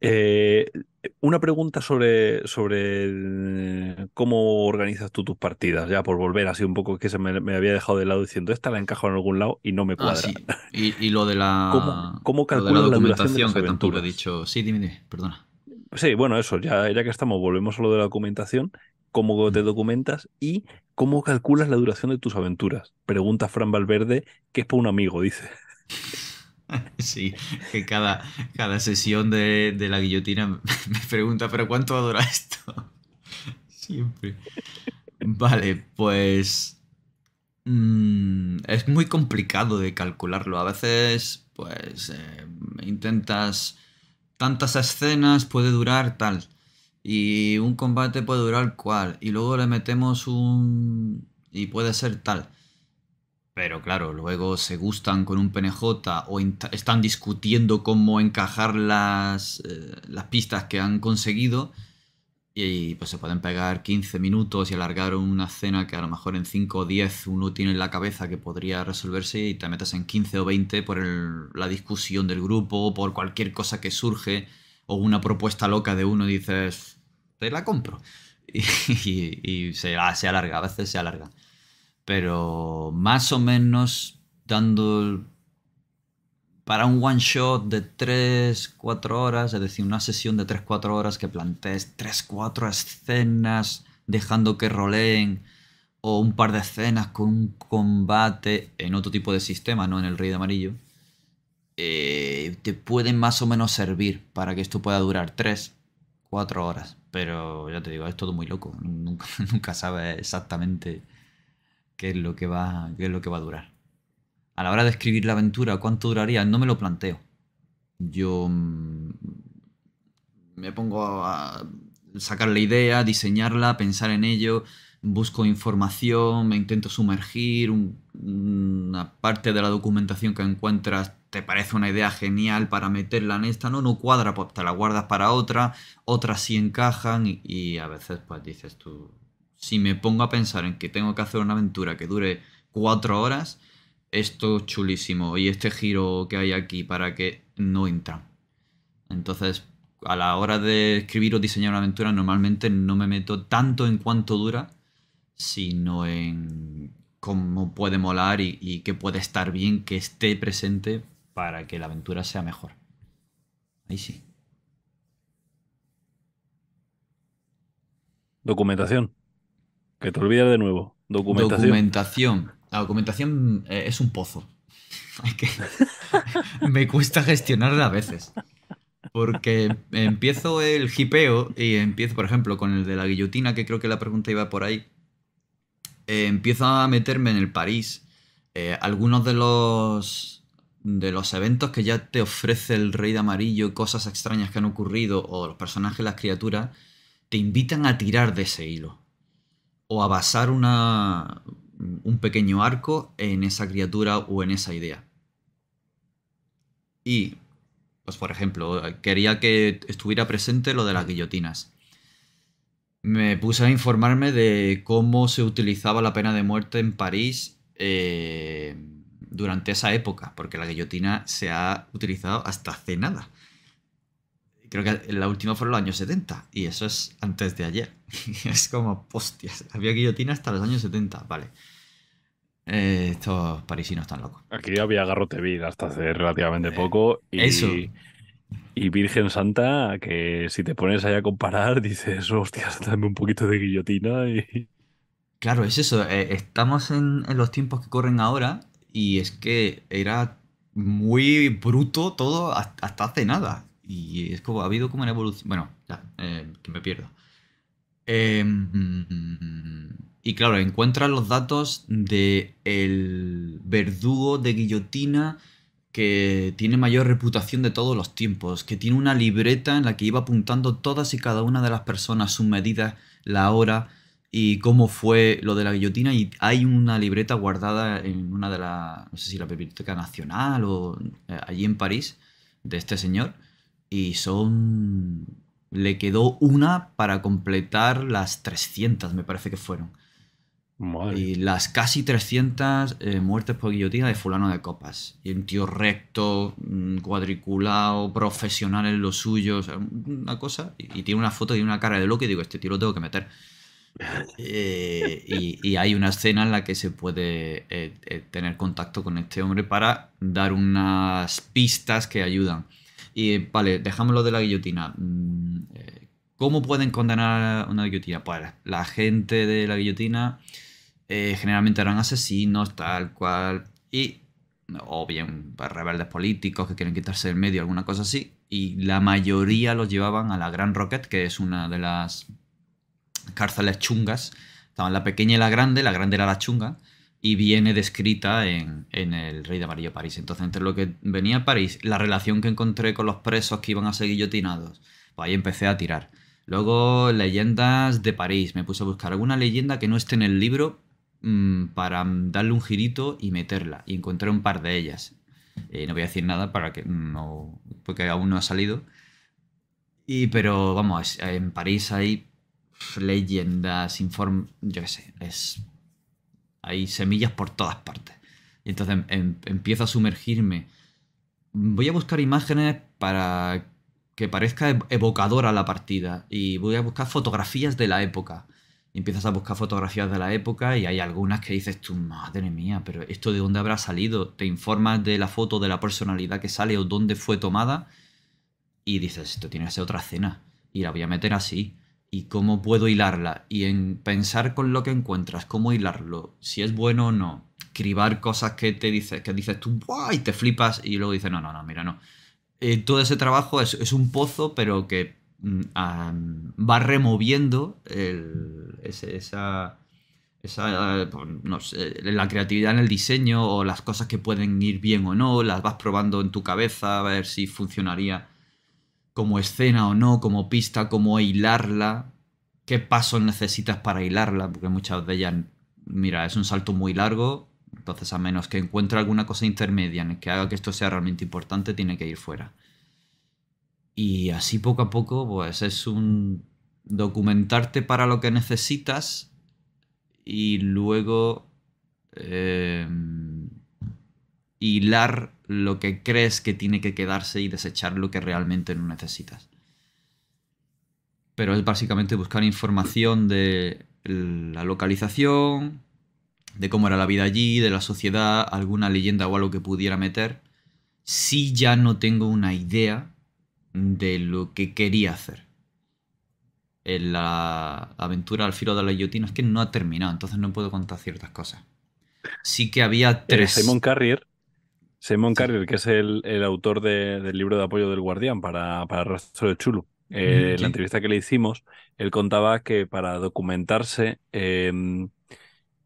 Eh, una pregunta sobre, sobre cómo organizas tú tus partidas, ya por volver así un poco que se me, había dejado de lado diciendo esta la encajo en algún lado y no me ah, cuadra. y, lo de la, ¿Cómo, cómo calculas la, documentación que tanto he dicho? Sí, dime, dime, perdona. Sí, bueno, eso, ya, ya que estamos, volvemos a lo de la documentación. ¿Cómo te documentas y cómo calculas la duración de tus aventuras? Pregunta Fran Valverde, que es para un amigo, dice. <laughs> <laughs> Sí, que cada, cada sesión de, de la guillotina <laughs> me pregunta, ¿pero cuánto va a durar esto? <laughs> Siempre. Vale, pues... mm, es muy complicado de calcularlo. A veces, pues, eh, intentas... Tantas escenas puede durar tal. Y un combate puede durar cual. Y luego le metemos un... Y puede ser tal. Pero claro, luego se gustan con un PNJ o están discutiendo cómo encajar las, eh, las pistas que han conseguido y pues se pueden pegar 15 minutos y alargar una escena que a lo mejor en 5 o 10 uno tiene en la cabeza que podría resolverse y te metes en 15 o 20 por el- la discusión del grupo, por cualquier cosa que surge o una propuesta loca de uno y dices, te la compro. <laughs> Y, se alarga, a veces se alarga pero más o menos dando para un one shot de 3-4 horas, es decir, una sesión de 3-4 horas que plantees 3-4 escenas dejando que roleen o un par de escenas con un combate en otro tipo de sistema, no en el Rey de Amarillo, eh, te pueden más o menos servir para que esto pueda durar 3, 4 horas. Pero ya te digo, es todo muy loco. Nunca, <laughs> nunca sabes exactamente qué es lo que va, qué es lo que va a durar. A la hora de escribir la aventura, ¿cuánto duraría? No me lo planteo. Yo mm, me pongo a sacar la idea, diseñarla, pensar en ello, busco información, me intento sumergir, un- una parte de la documentación que encuentras te parece una idea genial para meterla en esta, no, no cuadra, pues te la guardas para otra, otras sí encajan y, y a veces pues dices tú, si me pongo a pensar en que tengo que hacer una aventura que dure cuatro horas, esto es chulísimo y este giro que hay aquí para que no entra. Entonces, a la hora de escribir o diseñar una aventura, normalmente no me meto tanto en cuánto dura, sino en cómo puede molar y, y que puede estar bien que esté presente para que la aventura sea mejor. Ahí sí. Documentación. Que te olvidas de nuevo. Documentación. Documentación. La documentación eh, es un pozo. <laughs> <laughs> Me cuesta gestionarla a veces. Porque empiezo el hipeo y empiezo, por ejemplo, con el de la guillotina, que creo que la pregunta iba por ahí. Eh, empiezo a meterme en el París. eh, algunos de los de los eventos que ya te ofrece el Rey de Amarillo, cosas extrañas que han ocurrido, o los personajes, las criaturas, te invitan a tirar de ese hilo o a basar una, un pequeño arco en esa criatura o en esa idea. Y, pues por ejemplo, quería que estuviera presente lo de las guillotinas. Me puse a informarme de cómo se utilizaba la pena de muerte en París eh, durante esa época, porque la guillotina se ha utilizado hasta hace nada. Creo que la última fue en los años 70 y eso es antes de ayer. <laughs> es como, hostias, había guillotina hasta los años 70, vale. Eh, estos parisinos están locos. Aquí había garrote vil hasta hace relativamente Eh, poco. Y, eso. y Virgen Santa, que si te pones ahí a comparar, dices, hostias, dame un poquito de guillotina y. <laughs> Claro, es eso. eh, estamos en, en los tiempos que corren ahora y es que era muy bruto todo hasta hace nada. Y es como ha habido como una evolución. Bueno, ya, eh, que me pierdo. Eh, y claro, encuentras los datos de el verdugo de guillotina que tiene mayor reputación de todos los tiempos, que tiene una libreta en la que iba apuntando todas y cada una de las personas, sus medidas, la hora y cómo fue lo de la guillotina. Y hay una libreta guardada en una de las, no sé si la Biblioteca Nacional o eh, allí en París, de este señor. Y son... Le quedó una para completar las 300, me parece que fueron. Madre. Y las casi 300 eh, muertes por guillotina de fulano de copas. Y un tío recto, mm, cuadriculado, profesional en lo suyo. o sea, una cosa. Y, y tiene una foto y una cara de loco y digo, este tío lo tengo que meter. <laughs> Eh, y, y hay una escena en la que se puede eh, tener contacto con este hombre para dar unas pistas que ayudan. Y vale, dejamos lo de la guillotina. Mm, eh, ¿Cómo pueden condenar una guillotina? Pues la gente de la guillotina eh, generalmente eran asesinos, tal cual. Y o bien pues, rebeldes políticos que quieren quitarse del medio, alguna cosa así, y la mayoría los llevaban a la Gran Rocket, que es una de las cárceles chungas. Estaban la pequeña y la grande, la grande era la chunga, y viene descrita en, El Rey de Amarillo París. Entonces, entre lo que venía a París, la relación que encontré con los presos que iban a ser guillotinados, pues ahí empecé a tirar. Luego, leyendas de París. Me puse a buscar alguna leyenda que no esté en el libro mm, para darle un girito y meterla. Y encontré un par de ellas. Eh, no voy a decir nada para que no. porque aún no ha salido. Y, pero vamos, en París hay leyendas, inform. yo qué sé, es hay semillas por todas partes. Y entonces em, empiezo a sumergirme. Voy a buscar imágenes para que parezca evocadora la partida. Y voy a buscar fotografías de la época. Y empiezas a buscar fotografías de la época y hay algunas que dices tú, madre mía, pero esto de dónde habrá salido. Te informas de la foto, de la personalidad que sale o dónde fue tomada. Y dices, esto tiene que ser otra escena. Y la voy a meter así y cómo puedo hilarla y en pensar con lo que encuentras, cómo hilarlo, si es bueno o no, cribar cosas que te dices, que dices tú, y te flipas y luego dices, no, no, no, mira, no. Eh, todo ese trabajo es, un pozo, pero que mm, va removiendo esa, esa pues, no la creatividad en el diseño o las cosas que pueden ir bien o no, las vas probando en tu cabeza a ver si funcionaría como escena o no, como pista, cómo hilarla, qué pasos necesitas para hilarla, porque muchas de ellas, mira, es un salto muy largo, entonces a menos que encuentre alguna cosa intermedia en el que haga que esto sea realmente importante, tiene que ir fuera. Y así poco a poco, pues es un documentarte para lo que necesitas y luego eh, hilar lo que crees que tiene que quedarse y desechar lo que realmente no necesitas. Pero es básicamente buscar información de la localización, de cómo era la vida allí, de la sociedad, alguna leyenda o algo que pudiera meter, si ya no tengo una idea de lo que quería hacer. En la aventura al filo de la guillotina es que no ha terminado, entonces no puedo contar ciertas cosas. Sí que había eh, tres. Simon Carrier Simon Carrier, que es el, autor del libro de apoyo del Guardián para, para Rastro de Chulu. Eh, la entrevista que le hicimos, él contaba que para documentarse em,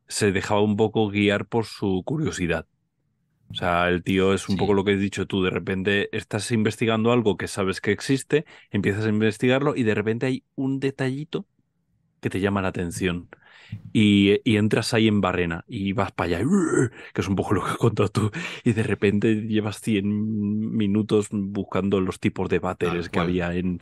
se dejaba un poco guiar por su curiosidad. O sea, el tío es un poco lo que has dicho tú, de repente estás investigando algo que sabes que existe, empiezas a investigarlo y de repente hay un detallito que te llama la atención y, entras ahí en Barrena y vas para allá, que es un poco lo que <laughs> has contado tú, y de repente llevas 100 minutos buscando los tipos de váteres que había en...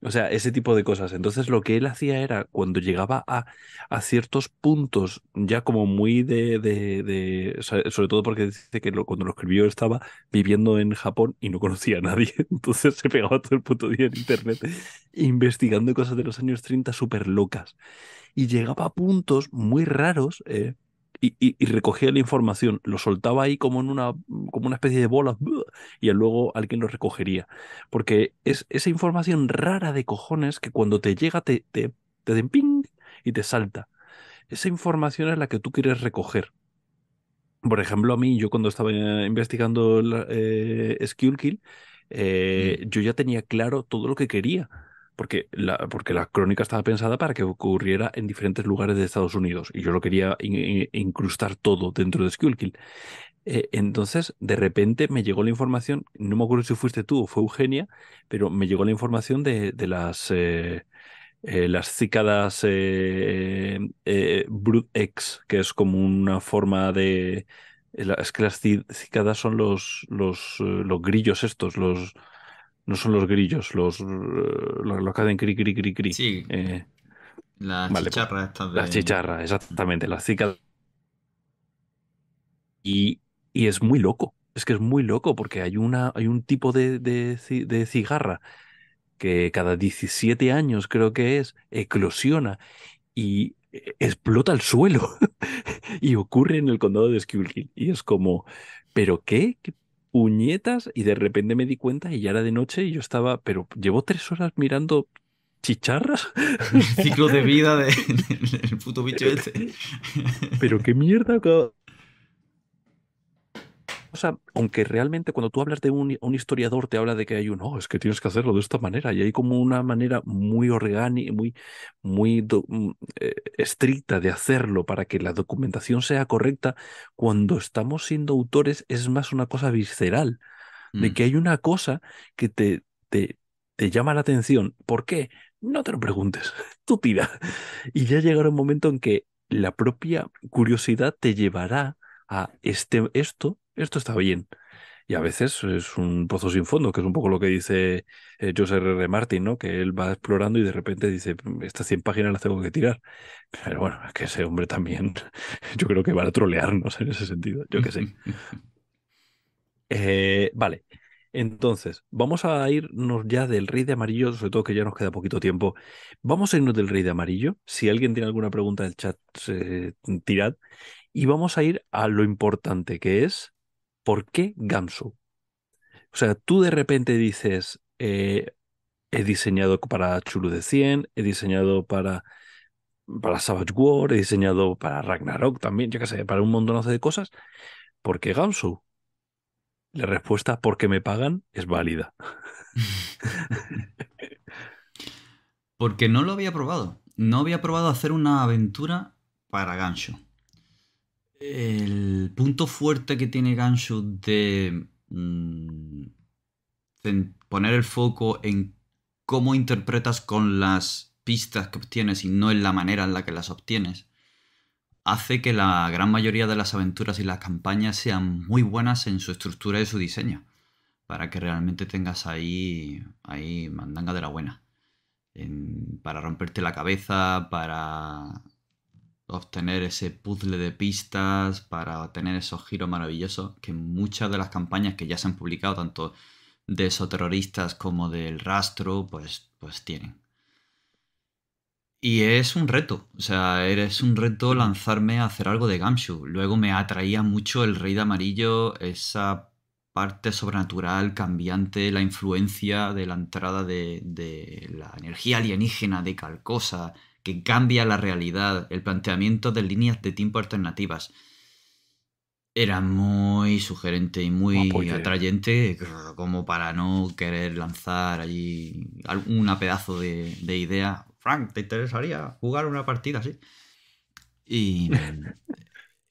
O sea, ese tipo de cosas. Entonces lo que él hacía era, cuando llegaba a, a ciertos puntos, ya como muy de... de, sobre todo porque dice que cuando lo escribió estaba viviendo en Japón y no conocía a nadie. <laughs> Entonces se pegaba todo el puto día en Internet <laughs> investigando cosas de los años 30 súper locas y llegaba a puntos muy raros eh, y, recogía la información, lo soltaba ahí como en una, como una especie de bola y luego alguien lo recogería. Porque es esa información rara de cojones que cuando te llega te, te, te den ping y te salta. Esa información es la que tú quieres recoger. Por ejemplo, a mí, yo cuando estaba eh, investigando eh, Kill, eh, mm. yo ya tenía claro todo lo que quería porque la, porque la crónica estaba pensada para que ocurriera en diferentes lugares de Estados Unidos y yo lo quería incrustar todo dentro de Skullkill. Eh, entonces, de repente me llegó la información, no me acuerdo si fuiste tú o fue Eugenia, pero me llegó la información de, de las, eh, eh, las cícadas Brood X, que es como una forma de... Es que las cícadas son los, los, los grillos estos, los no son los grillos, los, los, que hacen cri, cri, cri, cri. Sí. Eh, las pues, chicharras estas Las chicharras, exactamente, las cicadas. Y, y, es muy loco, es que es muy loco porque hay, una, hay un tipo de, de, cigarra que cada 17 años creo que es, eclosiona y e, explota el suelo <laughs> y ocurre en el condado de Schuylkill. Y es como, ¿pero qué? ¿Qué puñetas y de repente me di cuenta y ya era de noche y yo estaba, pero llevo tres horas mirando chicharras. <laughs> El ciclo de vida <laughs> del de, puto bicho <laughs> este. Pero qué mierda. Cosa, aunque realmente cuando tú hablas de un, un historiador te habla de que hay un, no, es que tienes que hacerlo de esta manera, y hay como una manera muy orgánica, muy, muy mm, eh, estricta de hacerlo para que la documentación sea correcta, cuando estamos siendo autores es más una cosa visceral, de Mm. que hay una cosa que te, te, te llama la atención. ¿Por qué? No te lo preguntes, <laughs> tú tira. Y ya llegará un momento en que la propia curiosidad te llevará a este, esto, esto está bien. Y a veces es un pozo sin fondo, que es un poco lo que dice eh, José R. R. Martin, ¿no? Que él va explorando y de repente dice, estas 100 páginas las tengo que tirar. Pero bueno, es que ese hombre también, <laughs> yo creo que va a trolearnos <laughs> en ese sentido, yo qué sé. <laughs> Eh, vale, entonces, vamos a irnos ya del Rey de Amarillo, sobre todo que ya nos queda poquito tiempo. Vamos a irnos del Rey de Amarillo. Si alguien tiene alguna pregunta del chat, eh, tirad. Y vamos a ir a lo importante, que es ¿por qué Gamsu? O sea, tú de repente dices, eh, he diseñado para Chulu de 100, he diseñado para, para Savage War, he diseñado para Ragnarok también, yo qué sé, para un montonazo de cosas. ¿Por qué Gamsu? La respuesta, porque me pagan, es válida. <laughs> Porque no lo había probado. No había probado hacer una aventura para Gansho. El punto fuerte que tiene Gansho de mm, cen- poner el foco en cómo interpretas con las pistas que obtienes y no en la manera en la que las obtienes, hace que la gran mayoría de las aventuras y las campañas sean muy buenas en su estructura y su diseño. Para que realmente tengas ahí, ahí mandanga de la buena en- para romperte la cabeza, para obtener ese puzzle de pistas, para obtener esos giros maravillosos que muchas de las campañas que ya se han publicado, tanto de esoterroristas como del rastro, pues, pues tienen. Y es un reto, o sea, es un reto lanzarme a hacer algo de Gamshu. Luego me atraía mucho el Rey de Amarillo, esa parte sobrenatural, cambiante, la influencia de la entrada de, de la energía alienígena de Calcosa, que cambia la realidad, el planteamiento de líneas de tiempo alternativas. Era muy sugerente y muy atrayente como para no querer lanzar allí una pedazo de, de idea. Frank, ¿te interesaría jugar una partida así? Y,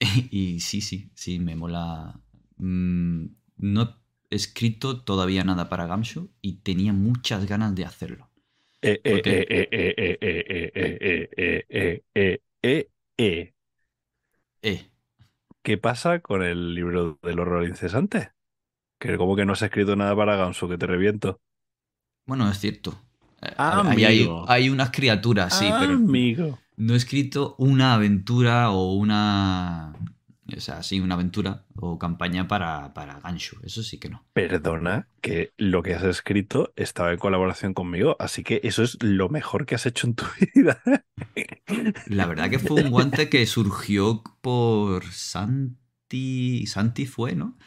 <laughs> y sí, sí, sí, me mola. Mm, No he escrito todavía nada para Gamshu y tenía muchas ganas de hacerlo. ¿Qué pasa con el libro del horror incesante? Que como que no se ha escrito nada para Ganso, que te reviento. bueno, es cierto. Eh, Ah, hay, amigo. hay unas criaturas, sí, pero Amigo. no he escrito una aventura o una. O sea, sí, una aventura o campaña para, para Ganshu. Eso sí que no. Perdona que lo que has escrito estaba en colaboración conmigo, así que eso es lo mejor que has hecho en tu <laughs> vida. La verdad que fue un guante que surgió por Santi. Santi fue, ¿no?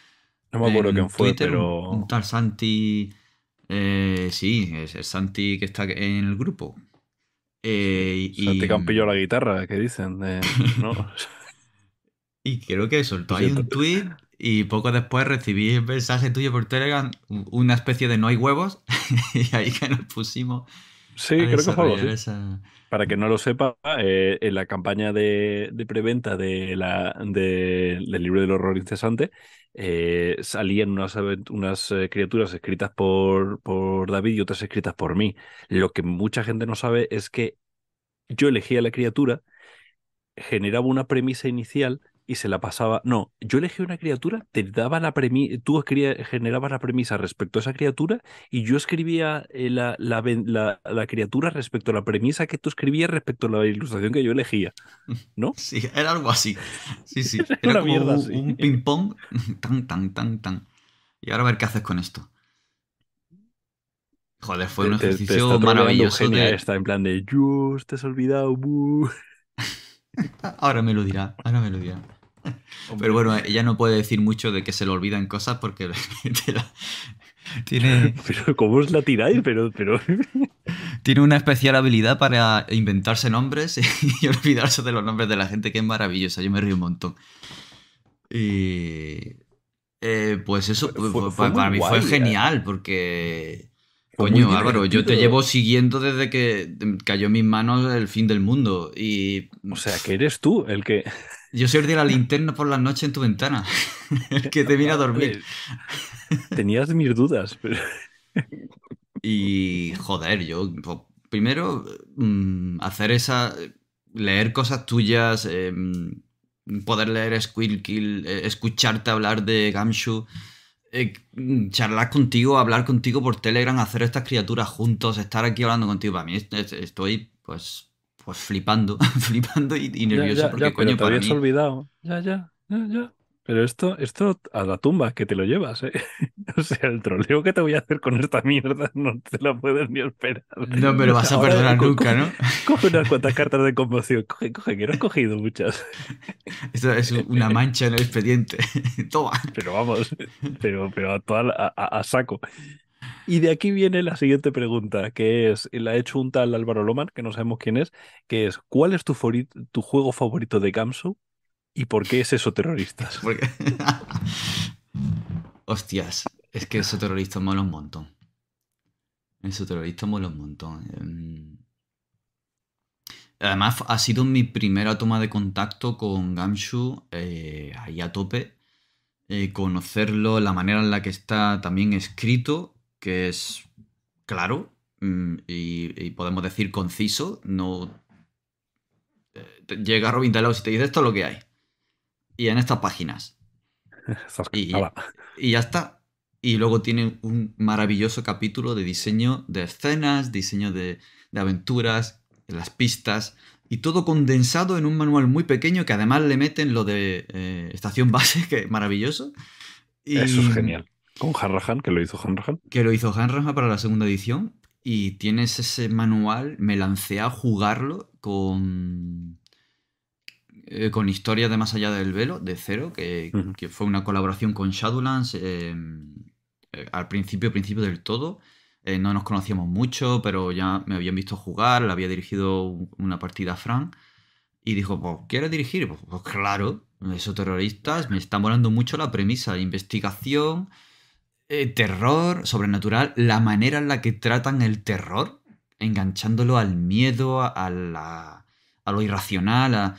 No me acuerdo En quién fue, Twitter, pero Un, tal Santi. eh, sí, es Santi que está en el grupo. Eh, y, Santi Campillo la guitarra, que dicen. Eh, ¿no? <laughs> y creo que soltó Lo ahí un tweet y poco después recibí el mensaje tuyo por Telegram, una especie de no hay huevos, <laughs> y ahí que nos pusimos Sí, creo que fue algo desarrollar así. esa... Para que no lo sepa, eh, en la campaña de, de preventa de la, de- del libro del horror incesante eh, salían unas, unas eh, criaturas escritas por, por David y otras escritas por mí. Lo que mucha gente no sabe es que yo elegía la criatura, generaba una premisa inicial y se la pasaba. No, yo elegí una criatura, te daba la premisa, tú generabas la premisa respecto a esa criatura y yo escribía eh, la, la, la- la criatura respecto a la premisa que tú escribías respecto a la ilustración que yo elegía. ¿No? <laughs> Sí, era algo así. Sí, sí. <laughs> Era Era una como mierda un, un ping-pong. <laughs> Tan, tan, tan, tan. Y ahora a ver qué haces con esto. Joder, fue un Te- te- te ejercicio está maravilloso Eugenia de... Está en plan de, Dios, te has olvidado. bu". Ahora me lo dirá, ahora me lo dirá. Pero bueno, ella no puede decir mucho de que se le olvidan cosas porque <laughs> la- tiene, <laughs> Pero ¿cómo os la tiráis? Pero, pero... <laughs> tiene una especial habilidad para inventarse nombres y olvidarse de los nombres de la gente que es maravillosa. Yo me río un montón. Y Eh, pues eso, Fue- fue- fue muy para mí fue ¿eh? genial, porque. Fue muy Coño, Álvaro, yo te llevo siguiendo desde que cayó en mis manos el fin del mundo. Y O sea, que eres tú el que... yo soy el de la linterna por las noches en tu ventana. <laughs> el que te viene a dormir. Tenías mis dudas, pero... <laughs> Y joder, yo pues, primero mm, hacer esa, leer cosas tuyas, eh, mm, poder leer Squill Kill, eh, escucharte hablar de Gamshu, eh, charlar contigo, hablar contigo por Telegram, hacer estas criaturas juntos, estar aquí hablando contigo. Para mí est- est- estoy pues, pues flipando, <laughs> flipando y, y nervioso ya, porque ya, pero coño te para habías mí. olvidado. Ya, ya, ya, ya. Pero esto, esto a la tumba, que te lo llevas, ¿eh? <laughs> O sea, el troleo que te voy a hacer con esta mierda no te lo puedes ni esperar. No me lo vas a Ahora, perdonar co- nunca, ¿no? <laughs> Coge unas cuantas cartas de conmoción. Coge, coge, que no has cogido muchas. Esto es una mancha en el expediente. Toma. Pero vamos, pero, pero a, toda la- a, a- a saco. Y de aquí viene la siguiente pregunta, que es, la ha hecho un tal Álvaro Loman, que no sabemos quién es, que es, ¿cuál es tu juego favorito de Gamsu y por qué es eso terroristas? <laughs> Porque... <laughs> Hostias, es que eso terrorista mola un montón. Eso terrorista mola un montón. Em, Además, ha sido mi primera toma de contacto con Gamshu eh, ahí a tope. Eh, conocerlo, la manera en la que está también escrito, que es claro mm, y, y podemos decir conciso. No eh, llega Robin Delos y te dice esto es lo que hay. Y en estas páginas. <laughs> Y, ya está. Y luego tiene un maravilloso capítulo de diseño de escenas, diseño de, de aventuras, de las pistas, y todo condensado en un manual muy pequeño que además le meten lo de eh, estación base, <laughs> que es maravilloso. Y Eso es genial. Con Hanrahan, que lo hizo Hanrahan. Que lo hizo Hanrahan para la segunda edición. Y tienes ese manual, me lancé a jugarlo con, eh, con historias de Más allá del velo, de cero, que, que fue una colaboración con Shadowlands eh, eh, al principio, principio del todo. Eh, no nos conocíamos mucho, pero ya me habían visto jugar, le había dirigido un- una partida a Frank. Y dijo, pues, ¿quieres dirigir? Pues, pues claro, esos terroristas, me está molando mucho la premisa, investigación, eh, terror, sobrenatural, la manera en la que tratan el terror, enganchándolo al miedo, a, la- a lo irracional, a-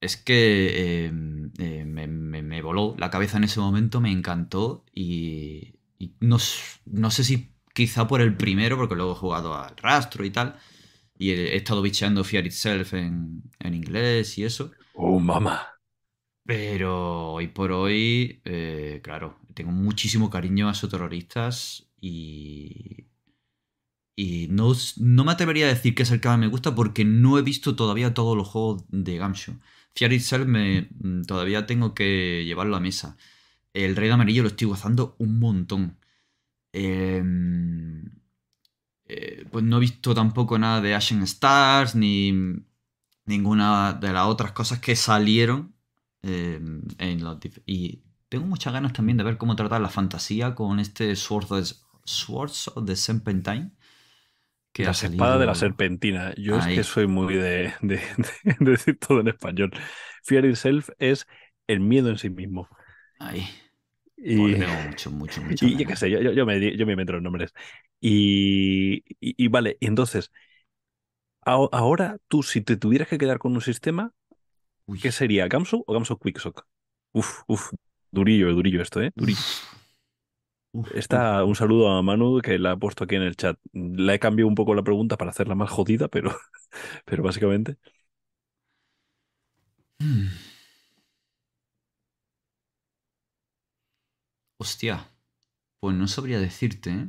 Es que eh, eh, me, me- me voló la cabeza en ese momento, me encantó y, y no, no sé si quizá por el primero, porque luego he jugado al rastro y tal, y he, he estado bicheando Fear Itself en, en inglés y eso, Oh, mamá. pero hoy por hoy, eh, claro, tengo muchísimo cariño a esos terroristas y. Y no, no me atrevería a decir que es el que más me gusta porque no he visto todavía todos los juegos de Gamsho. Fear Itself me, mm, todavía tengo que llevarlo a mesa. El Rey de Amarillo lo estoy gozando un montón. Em, eh, pues no he visto tampoco nada de Ashen Stars ni ninguna de las otras cosas que salieron eh, en los y tengo muchas ganas también de ver cómo tratar la fantasía con este Swords of the, Swords of the Serpentine que la ha espada de la salido serpentina. Yo es que soy muy de, de- de- de decir todo en español. Fear itself es el miedo en sí mismo. ahí Y, Pues mucho mucho mucho y yo qué sé, yo, me, di- yo me meto los nombres. Y, y- y vale, entonces, ahora tú, si te tuvieras que quedar con un sistema, ¿qué sería? ¿Gamsu o Gamsu Quicksock? Uf, uf, durillo, durillo esto, ¿eh? Durillo. Está un saludo a Manu que la ha puesto aquí en el chat. Le he cambiado un poco la pregunta para hacerla más jodida, pero, <laughs> pero básicamente. Hmm. Hostia, pues no sabría decirte, ¿eh?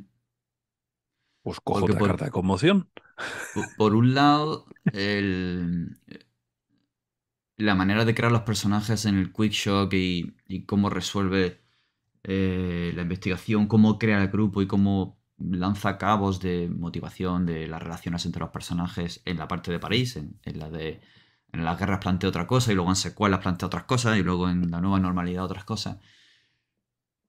Pues cojo Porque otra por- carta de conmoción. Por- Por un lado, el- la manera de crear los personajes en el Quick Shock y, y cómo resuelve eh, la investigación, cómo crea el grupo y cómo lanza cabos de motivación de las relaciones entre los personajes en la parte de París, en, en la de en las guerras plantea otra cosa y luego en secuelas plantea otras cosas y luego en la nueva normalidad otras cosas.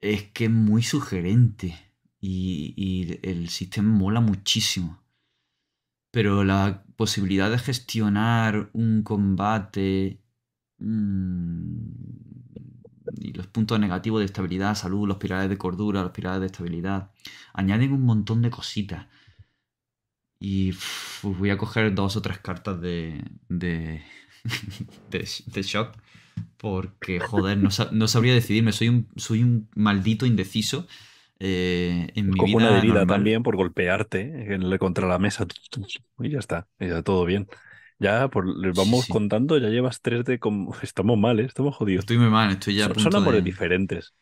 Es que es muy sugerente y, y el sistema mola muchísimo. Pero la posibilidad de gestionar un combate mm, y los puntos negativos de estabilidad, salud, los pilares de cordura, los pilares de estabilidad. Añaden un montón de cositas. Y voy a coger dos o tres cartas de, de, <laughs> de, de shock. Porque, joder, no, no sabría decidirme. Soy un, soy un maldito indeciso eh, en mi Cojo vida una herida normal. también por golpearte en la- contra la mesa. Y ya está, y ya todo bien. Ya, por, les vamos sí. contando, ya llevas tres de... como- <laughs> Estamos mal, ¿eh? Estamos jodidos. Estoy muy mal, estoy ya a Son, punto son amores de... diferentes.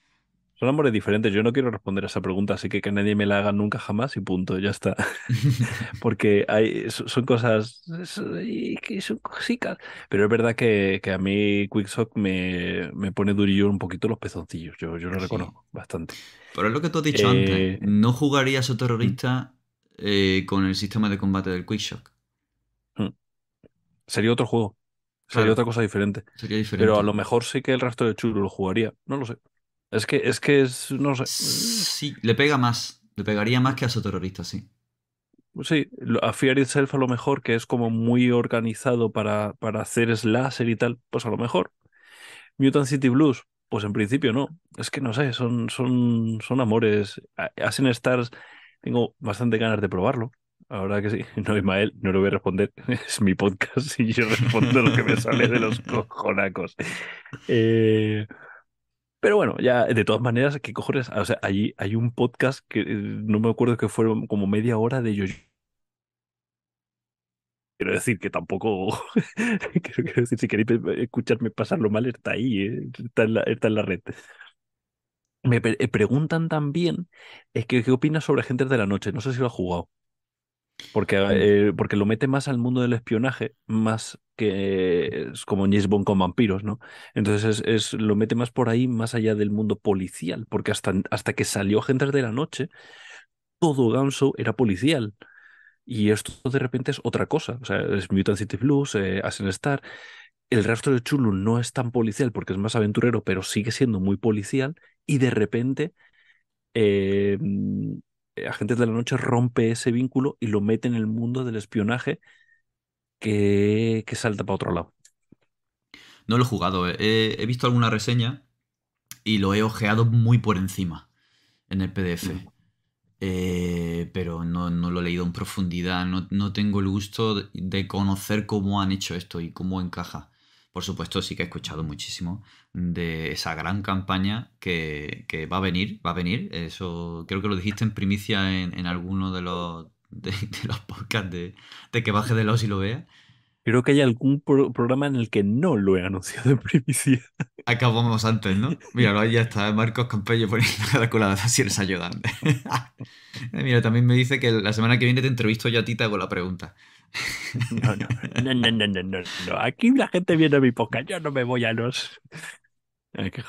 Son amores diferentes. Yo no quiero responder a esa pregunta, así que que nadie me la haga nunca jamás y punto, ya está. <laughs> <laughs> Porque hay, so- son cosas es- y que son cositas. Pero es verdad que, que a mí Quicksock me, me pone durillo un poquito los pezoncillos. Yo, yo lo Sí. reconozco bastante. Pero es lo que tú has dicho Eh, antes. No jugarías a terrorista eh, con el sistema de combate del Quickshock. Sería otro juego. Sería Claro. otra cosa diferente. Sería diferente. Pero a lo mejor sí que el rastro de Churu lo jugaría. No lo sé. Es que es que es, no sé. Sí, le pega más. Le pegaría más que a su terrorista, sí. Sí, a Fear Itself a lo mejor, que es como muy organizado para, para hacer slasher y tal, pues a lo mejor. Mutant City Blues, pues en principio no. Es que no sé, son, son, son amores. Ashen Stars, tengo bastante ganas de probarlo. Ahora que sí. <laughs> No, Ismael, no lo voy a responder. <laughs> Es mi podcast y yo respondo lo que me sale de los <laughs> cojonacos. Eh, pero bueno, ya de todas maneras, ¿qué cojones? O sea, allí hay un podcast que eh, no me acuerdo que fueron como media hora de yo. Quiero decir que tampoco. <laughs> quiero, decir, si queréis pe- escucharme pasarlo mal, está ahí, eh, está en la, está en la red. Me eh, preguntan también eh, que, qué opinas sobre Agentes de la Noche. No sé si lo has jugado. Porque, eh, porque lo mete más al mundo del espionaje, más que es como James Bond con vampiros, ¿no? Entonces es, es- lo mete más por ahí, más allá del mundo policial, porque hasta, hasta que salió Agentes de la Noche, todo Ganso era policial. Y esto de repente es otra cosa. O sea, es Mutant City Blues, eh, Star. El rastro de Chulu no es tan policial porque es más aventurero, pero sigue siendo muy policial. Y de repente, eh, Agentes de la Noche rompe ese vínculo y lo mete en el mundo del espionaje que, que salta para otro lado. No lo he jugado. eh. He, he visto alguna reseña y lo he ojeado muy por encima en el PDF. Mm. Eh, pero no, no lo he leído en profundidad. No, no tengo el gusto de conocer cómo han hecho esto y cómo encaja. Por supuesto, sí que he escuchado muchísimo de esa gran campaña que, que va a venir. Va a venir. Eso creo que lo dijiste en primicia en, en alguno de los, de, de los podcasts de, de que baje de los y lo vea. Creo que hay algún pro- programa en el que no lo he anunciado en primicia. Acabamos antes, ¿no? Mira, ahí ya está Marcos Campello poniendo la calculadora si eres ayudante. <laughs> Mira, también me dice que la semana que viene te entrevisto yo a ti te hago la pregunta. No, no, no, no, no, no, no. Aquí la gente viene a mi podcast, yo no me voy a los. Hay que.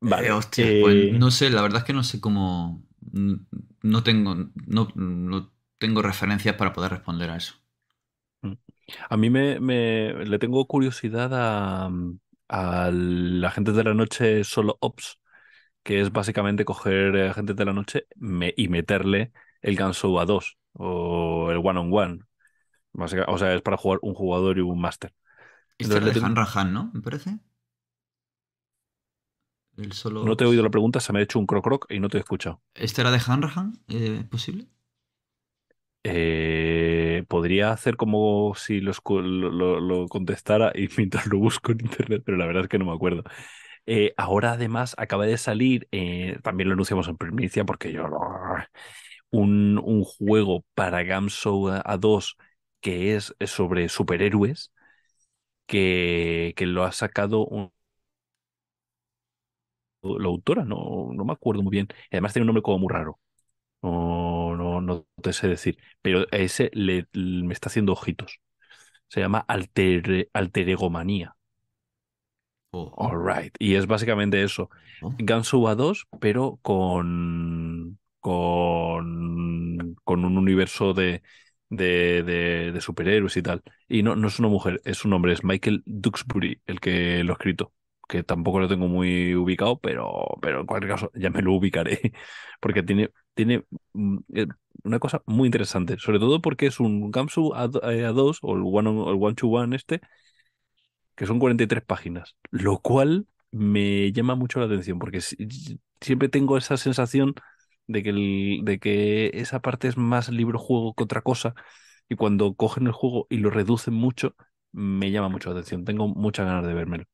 Vale. Eh, hostia, eh, pues no sé, la verdad es que no sé cómo. No tengo, no, no tengo referencias para poder responder a eso. A mí me, me- le tengo curiosidad a, a la gente de la noche solo ops, que es básicamente coger eh, agentes de la noche me- y meterle el Gunshow a dos o el one on one. O sea, es para jugar un jugador y un máster. Este Entonces de tengo- ¿no? Me parece. El solo. No te he oído la pregunta, se me ha hecho un croc croc y no te he escuchado. ¿Este era de Han Rahan? Eh, ¿Es posible? Eh, podría hacer como si lo, escu- lo- lo- lo contestara y <laughs> mientras lo busco en internet, pero la verdad es que no me acuerdo. Eh, ahora además acaba de salir, eh, también lo anunciamos en primicia porque yo un, un juego para Gamshow a, a 2 que es sobre superhéroes que, que lo ha sacado un- la autora, no, no me acuerdo muy bien. Además tiene un nombre como muy raro. No, no, no te sé decir. Pero a ese le, le- me está haciendo ojitos. Se llama alter, Alteregomanía. Oh, All right. Y es básicamente eso. oh. Gansuba 2, pero con, con, con un universo de, de, de, superhéroes y tal. Y no, no es una mujer, es un hombre, es Michael Duxbury el que lo ha escrito. Que tampoco lo tengo muy ubicado, pero, pero en cualquier caso ya me lo ubicaré. <laughs> Porque tiene, tiene mm, eh, una cosa muy interesante. Sobre todo porque es un Gamsu A, eh, A2 o el One, on- el one to One este, que son 43 páginas. Lo cual me llama mucho la atención porque si- siempre tengo esa sensación de que, el- de que esa parte es más libro-juego que otra cosa y cuando cogen el juego y lo reducen mucho, me llama mucho la atención. Tengo muchas ganas de vérmelo.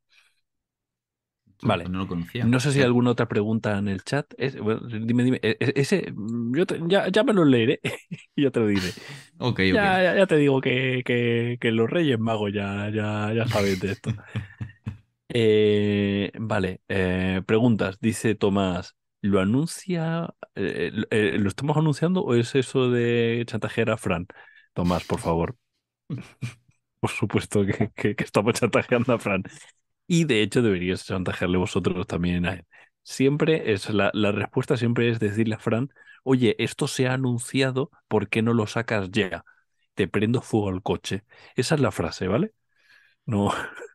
Vale. Pues no lo conocía. No sé si hay Eh, alguna otra pregunta en el chat. Es- bueno, dime, dime. E- e- Ese, mm, yo te- ya, ya me lo leeré <laughs> y ya te lo diré. <laughs> Ok, ok. Ya, ya, ya te digo que, que, que los Reyes Magos ya, ya, ya saben de esto. <laughs> Eh, vale, eh, preguntas. Dice Tomás, ¿lo anuncia? eh, eh, eh, ¿lo estamos anunciando o es eso de chantajear a Fran? Tomás, por favor. <laughs> Por supuesto que estamos chantajeando a Fran. Y de hecho deberíais chantajearle vosotros también a él. Siempre es la, la respuesta siempre es decirle a Fran, oye, esto se ha anunciado, ¿por qué no lo sacas ya? Te prendo fuego al coche. Esa es la frase, ¿vale? No, <laughs>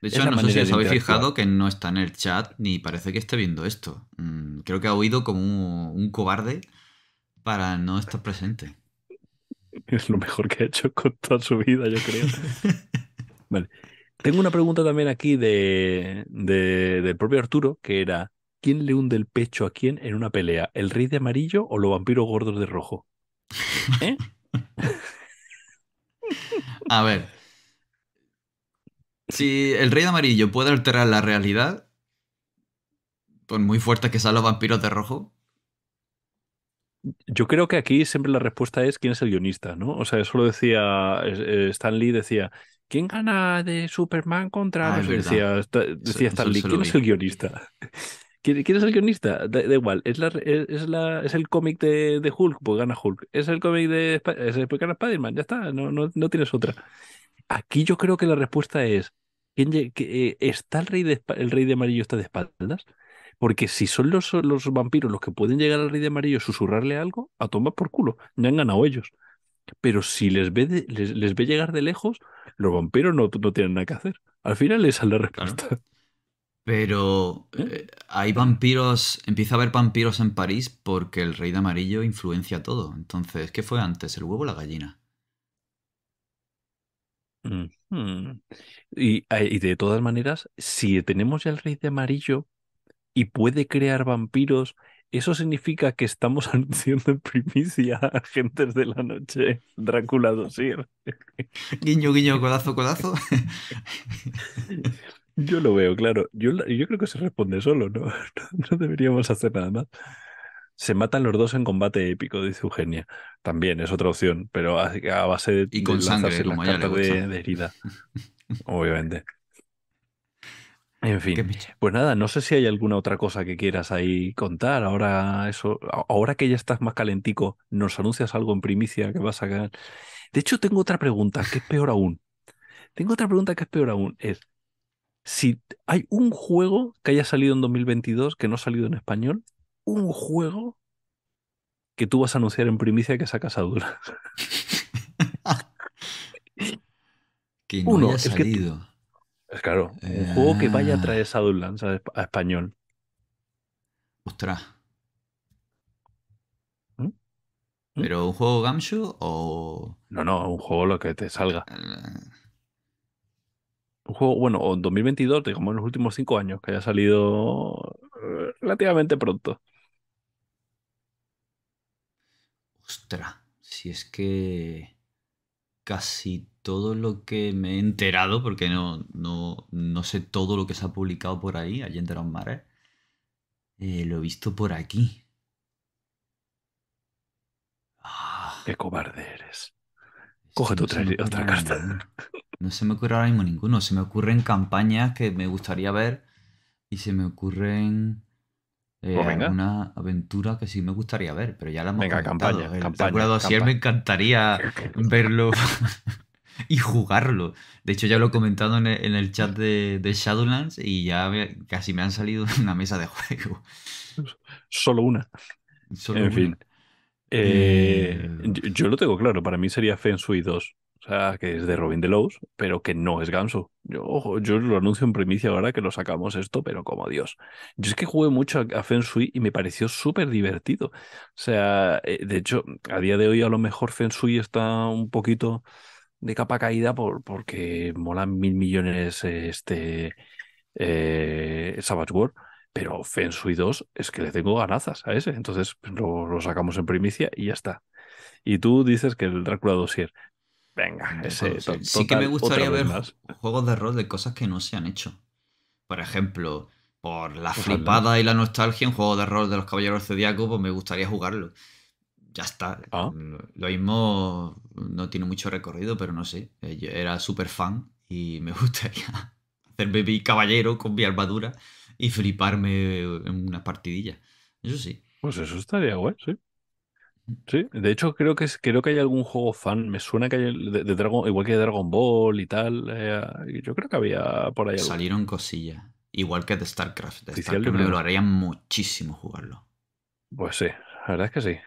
De hecho, no sé si os habéis fijado que no está en el chat ni parece que esté viendo esto. Mm, creo que ha oído como un, un cobarde para no estar presente. Es lo mejor que ha hecho con toda su vida, yo creo. <laughs> Vale. Tengo una pregunta también aquí de, de- del propio Arturo, que era, ¿quién le hunde el pecho a quién en una pelea? ¿El rey de amarillo o los vampiros gordos de rojo? ¿Eh? <laughs> A ver. Si el rey de amarillo puede alterar la realidad, por muy fuertes que sean los vampiros de rojo, Yo creo que aquí siempre la respuesta es quién es el guionista, ¿no? O sea, eso lo decía eh, Stan Lee, decía, ¿quién gana de Superman contra... Ah, no decía, decía Stan Lee, ¿quién es el guionista? <laughs> ¿Quién, quién es el guionista? Da, da igual, ¿es, la, es, la, es el cómic de, de Hulk? Pues gana Hulk. ¿Es el cómic de es el, gana Spider-Man? Ya está, no, no, no tienes otra. Aquí yo creo que la respuesta es, ¿quién, que, eh, ¿está el rey, de, el rey de amarillo está de espaldas? Porque si son los, los vampiros los que pueden llegar al rey de amarillo y susurrarle algo, a tomar por culo, ya han ganado ellos. Pero si les ve, de- les, les ve llegar de lejos, los vampiros no, no tienen nada que hacer. Al final esa es la respuesta. <laughs> Pero eh, hay vampiros, empieza a haber vampiros en París porque el rey de amarillo influencia todo. Entonces, ¿qué fue antes, el huevo o la gallina? Ujú. Y, y de todas maneras, si tenemos ya el rey de amarillo y puede crear vampiros, eso significa que estamos <laughs> anunciando en primicia a agentes de la noche Drácula Dossier. Guiño, guiño, <laughs> codazo, codazo. Yo lo veo, claro. Yo, yo creo que se responde solo, ¿no? <laughs> No deberíamos hacer nada más. Se matan los dos en combate épico, dice Eugenia. También es otra opción, pero a, a base de, Y con de sangre, las como cartas de, de herida, <laughs> obviamente. En fin, pues nada, no sé si hay alguna otra cosa que quieras ahí contar. Ahora eso, ahora que ya estás más calentico, nos anuncias algo en primicia que vas a sacar. De hecho, tengo otra pregunta que es peor aún. Tengo otra pregunta que es peor aún. Es si hay un juego que haya salido en 2022 que no ha salido en español, un juego que tú vas a anunciar en primicia que sacas a dura. <laughs> Que no Uno, haya es que. Es claro, un juego que vaya a traer Ah. Shadowlands a, a español. Ostras. ¿Mm? ¿Mm? ¿Pero un juego Gamshu o...? No, no, un juego lo que te salga. eh, Un juego, bueno, o en 2022, digamos en los últimos cinco años, que haya salido eh, relativamente pronto. Ostras, si es que casi todo lo que me he enterado, porque no, no, no sé todo lo que se ha publicado por ahí, allí en los mares, eh, lo he visto por aquí. Ah, Qué cobarde eres. es Coge tu otra- carta. No se me ocurre ahora mismo ninguno. Se me ocurren campañas que me gustaría ver y se me ocurren eh, Pues alguna aventura que sí me gustaría ver, pero ya la hemos Venga, comentado. campaña, El campaña, Drácula Dossier me campaña. encantaría verlo <laughs> y jugarlo. De hecho, ya lo he comentado en el, en el chat de, de Shadowlands y ya me- casi me han salido <laughs> una mesa de juego. Solo una. Solo En una. fin. Eh, Eh, yo, yo lo tengo claro, para mí sería Feng Shui 2. Que es de Robin Delos, pero que no es Ganso. Yo, ojo, yo lo anuncio en primicia ahora que lo sacamos esto, pero como Dios. Yo es que jugué mucho a, Feng Shui y me pareció súper divertido. O sea, eh, de hecho, a día de hoy a lo mejor Feng Shui está un poquito de capa caída por, porque molan mil millones este, eh, Savage War, pero Feng Shui 2 es que le tengo ganazas a ese, entonces lo, lo sacamos en primicia y ya está. Y tú dices que el Drácula Dossier. Venga, No ese to- Sí que me gustaría ver más. juegos de rol de cosas que no se han hecho. Por ejemplo, por la Pues flipada y la nostalgia, un juego de rol de los Caballeros Zodíacos, pues me gustaría jugarlo. Ya está. Ah. Lo mismo no tiene mucho recorrido, pero no sé. Eh, Yo era súper fan y me <laughs> gustaría hacerme mi caballero con mi armadura y fliparme en una partidilla. Eso sí. Pues eso estaría guay, sí. Sí, de hecho creo que es, creo que hay algún juego fan, me suena que hay el de, de Dragon, igual que de Dragon Ball y tal, eh, yo creo que había por ahí algo. Salieron cosillas. Igual que de StarCraft. De Oficial StarCraft me lo haría muchísimo jugarlo. Pues sí, la verdad es que sí.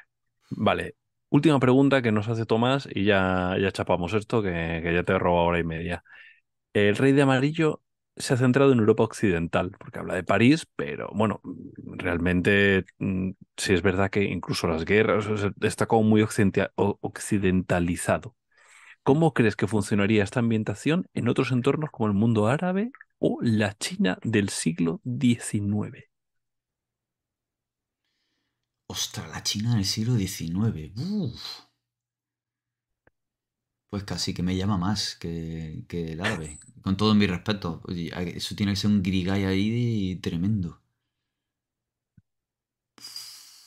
Vale, última pregunta que nos hace Tomás y ya, ya chapamos esto, que, que ya te he robado hora y media. El Rey de Amarillo se ha centrado en Europa Occidental, porque habla de París, pero bueno, realmente mm, sí es verdad que incluso las guerras está como muy occidentalizado. ¿Cómo crees que funcionaría esta ambientación en otros entornos como el mundo árabe o la China del siglo XIX? Ostras, la China del siglo XIX. Uf. Pues casi que me llama más que, que el árabe. Con todo mi respeto. Eso tiene que ser un grigay ahí tremendo.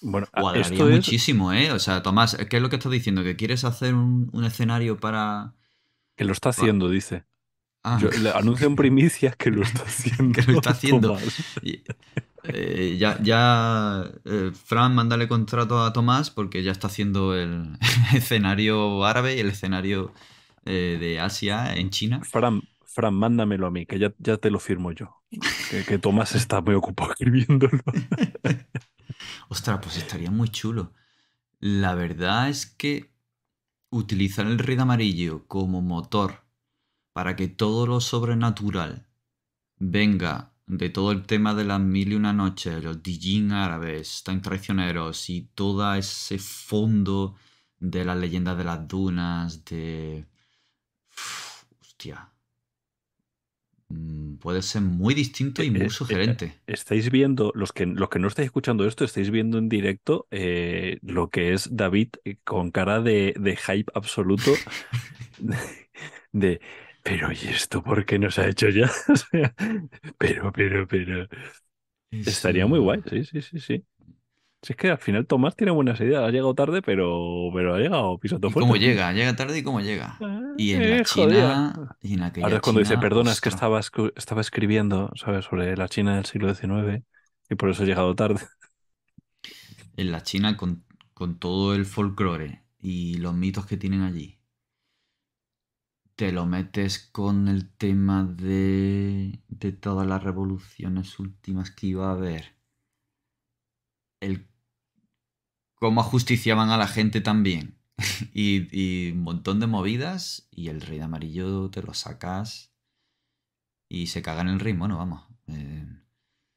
Bueno, a- Cuadraría esto es muchísimo, ¿eh? O sea, Tomás, ¿qué es lo que estás diciendo? ¿Que quieres hacer un, un escenario para...? que lo está haciendo, dice. Ah, Yo le anuncio en primicia que lo está <laughs> haciendo. que lo está haciendo. Y, eh, ya, ya eh, Fran, mándale contrato a Tomás porque ya está haciendo el <laughs> escenario árabe y el escenario eh, de Asia en China. Fran, Fran, mándamelo a mí, que ya, ya te lo firmo yo. Que, que Tomás está muy ocupado <laughs> escribiéndolo. Ostras, pues estaría muy chulo. La verdad es que utilizar el Rey de Amarillo como motor para que todo lo sobrenatural venga de todo el tema de las mil y una noches, los Dijin árabes, tan traicioneros y todo ese fondo de las leyendas de las dunas, de... Uf, <sighs> hostia. Mm, Puede ser muy distinto y Eh, muy eh, sugerente. Estáis viendo, los que, los que no estáis escuchando esto, estáis viendo en directo eh, lo que es David eh, con cara de, de hype absoluto. <laughs> De, pero ¿y esto por qué no se ha hecho ya? <laughs> Pero, pero, pero. Estaría muy guay, sí, sí, sí, sí. Si es que al final Tomás tiene buenas ideas, ha llegado tarde, pero, pero ha llegado pisando ¿Y fuerte. cómo llega? Llega tarde y cómo llega. Y en la Eh, joder. China. Y en aquella Ahora es cuando dice, China, perdona, es que estaba, escribiendo, ¿sabes?, sobre la China del siglo XIX y por eso he llegado tarde. En la China, con, con todo el folclore y los mitos que tienen allí, te lo metes con el tema de, de todas las revoluciones últimas que iba a haber. El cómo ajusticiaban a la gente también. <laughs> y, un montón de movidas. Y el rey de amarillo te lo sacas. Y se caga en el ritmo, ¿no? Vamos. Eh,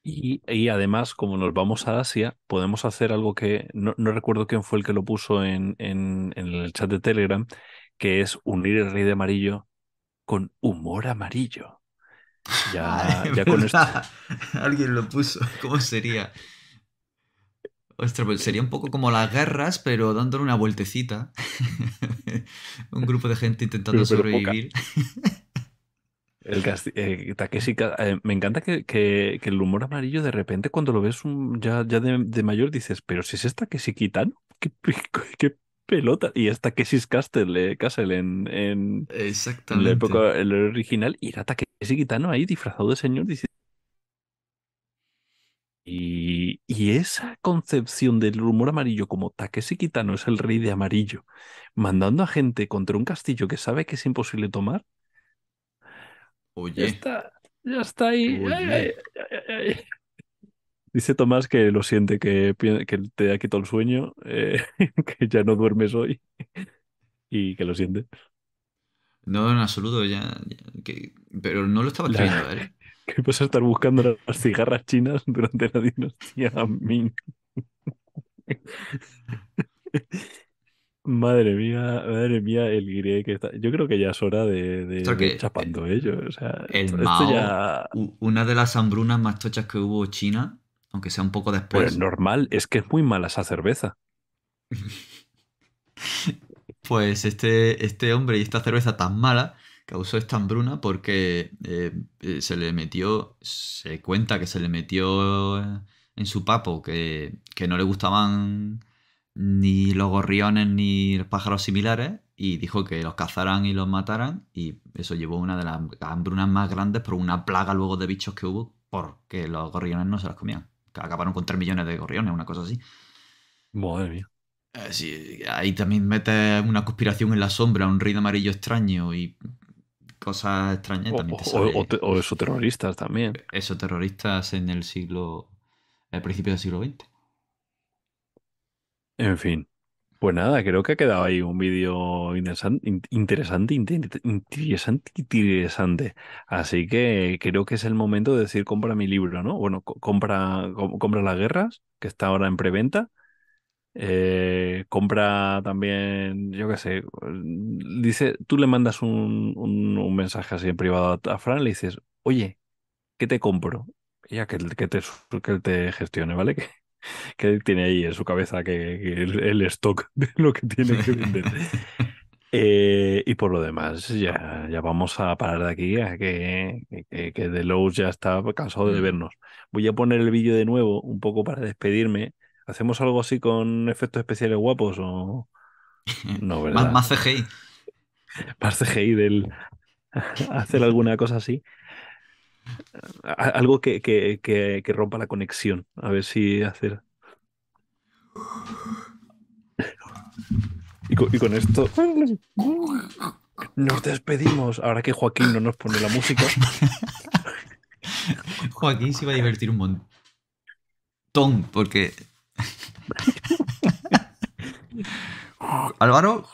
Y, y además, como nos vamos a Asia, podemos hacer algo que no, no recuerdo quién fue el que lo puso en, en, en el chat de Telegram, que es unir el rey de amarillo con humor amarillo. Ya, <laughs> ya con esto. Alguien lo puso. <laughs> ¿Cómo sería? Ostras, pues sería un poco como las guerras, pero dándole una vueltecita. <laughs> un grupo de gente intentando Pero- sobrevivir. El eh, Takeshi eh, me encanta que, que- que el humor amarillo de repente cuando lo ves un- ya, ya de, de mayor dices, pero si es Takeshi Kitano, qué, pe- qué pelota. Y es Takeshi Castle, eh, Castle en, en, en Exactamente. la época el original y era Takeshi Kitano ahí disfrazado de señor y, y esa concepción del humor amarillo como Takeshi Kitano es el rey de amarillo mandando a gente contra un castillo que sabe que es imposible tomar ya Oye, está ya está ahí ay, ay, ay. Dice Tomás que lo siente que, pi- que te ha quitado el sueño eh, <laughs> que ya no duermes hoy <laughs> y que lo siente no, en absoluto, ya, ya- que- pero no lo estaba La- escribiendo él. <laughs> que vas a estar buscando las cigarras chinas durante la dinastía Ming. Madre mía, madre mía, el guiré que está. Yo creo que ya es hora de, de, ir que- chapando ello. O sea, El esto, Mao, esto ya. u- una de las hambrunas más tochas que hubo China, aunque sea un poco Pues después, normal, es que es muy mala esa cerveza. <laughs> pues este, este hombre y esta cerveza tan mala causó esta hambruna porque eh, eh, se le metió, se cuenta que se le metió eh, en su papo que, que no le gustaban ni los gorriones ni los pájaros similares y dijo que los cazaran y los mataran y eso llevó una de las hambrunas más grandes por una plaga luego de bichos que hubo porque los gorriones no se las comían. Acabaron con 3 millones de gorriones, una cosa así. Madre mía. Eh, sí, ahí también metes una conspiración en la sombra, un rey de amarillo extraño y cosas extrañas. O, también te o- o te- o esos terroristas también. eso, terroristas en el siglo. el principio del siglo XX. En fin. Pues nada, creo que ha quedado ahí un vídeo interesan- in- interesante, inter- interesante, interesante. Así que creo que es el momento de decir compra mi libro, ¿no? Bueno, co- compra, com- compra las guerras, que está ahora en preventa. Eh, compra también, yo qué sé, dice, tú le mandas un, un- mensaje así en privado a, a Fran, le dices, oye, ¿qué te compro? Ya que, que te, que te gestione, ¿vale? Que, <laughs> que él tiene ahí en su cabeza que, que el, el stock <laughs> de lo que tiene que vender. <laughs> Eh, y por lo demás, ya, ya vamos a parar de aquí, a que, que, que The Lowe's ya está cansado de Mm. vernos. Voy a poner el vídeo de nuevo, un poco para despedirme. ¿Hacemos algo así con efectos especiales guapos o <laughs> no, verdad? más, más CGI. Más CGI del hacer alguna cosa así? Algo que, que, que, que rompa la conexión. A ver si hacer. Y con, y con esto nos despedimos. Ahora que Joaquín no nos pone la música. <laughs> Joaquín se iba a divertir un montón porque. <laughs> Álvaro.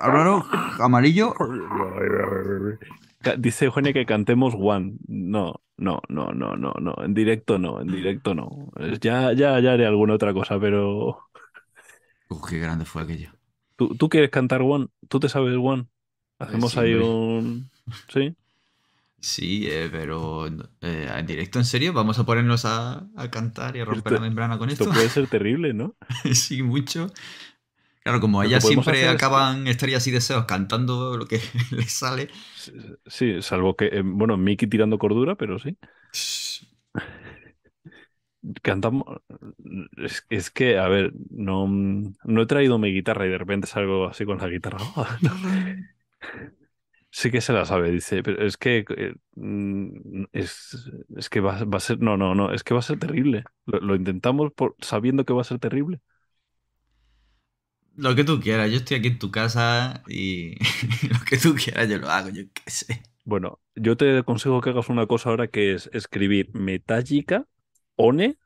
Álvaro, amarillo. Dice Eugenia que cantemos One. No, no, no, no, no, no. En directo no, en directo no. Ya, ya, ya haré alguna otra cosa, pero. <laughs> Uf, qué grande fue aquello. ¿Tú, tú quieres cantar One? ¿Tú te sabes One? Hacemos sí, ahí hombre. un. ¿Sí? Sí, eh, pero eh, en directo, en serio, vamos a ponernos a, a cantar y a romper Esto- la membrana con Esto esto. puede ser <laughs> terrible, ¿no? sí, mucho. Claro, como ellas siempre hacer es acaban estrellas y deseos cantando lo que <laughs> les sale. Sí, salvo que, eh, bueno, Mickey tirando cordura, pero sí. <laughs> Cantamos. Es, es que, a ver, no, no he traído mi guitarra y de repente salgo así con la guitarra. <laughs> Sí que se la sabe, dice, pero es que eh, mm, es, es que va, va a ser, no, no, no, es que va a ser terrible. Lo, lo intentamos por, sabiendo que va a ser terrible. Lo que tú quieras, yo estoy aquí en tu casa y <laughs> lo que tú quieras yo lo hago, yo qué sé. Bueno, yo te aconsejo que hagas una cosa ahora que es escribir Metallica, One,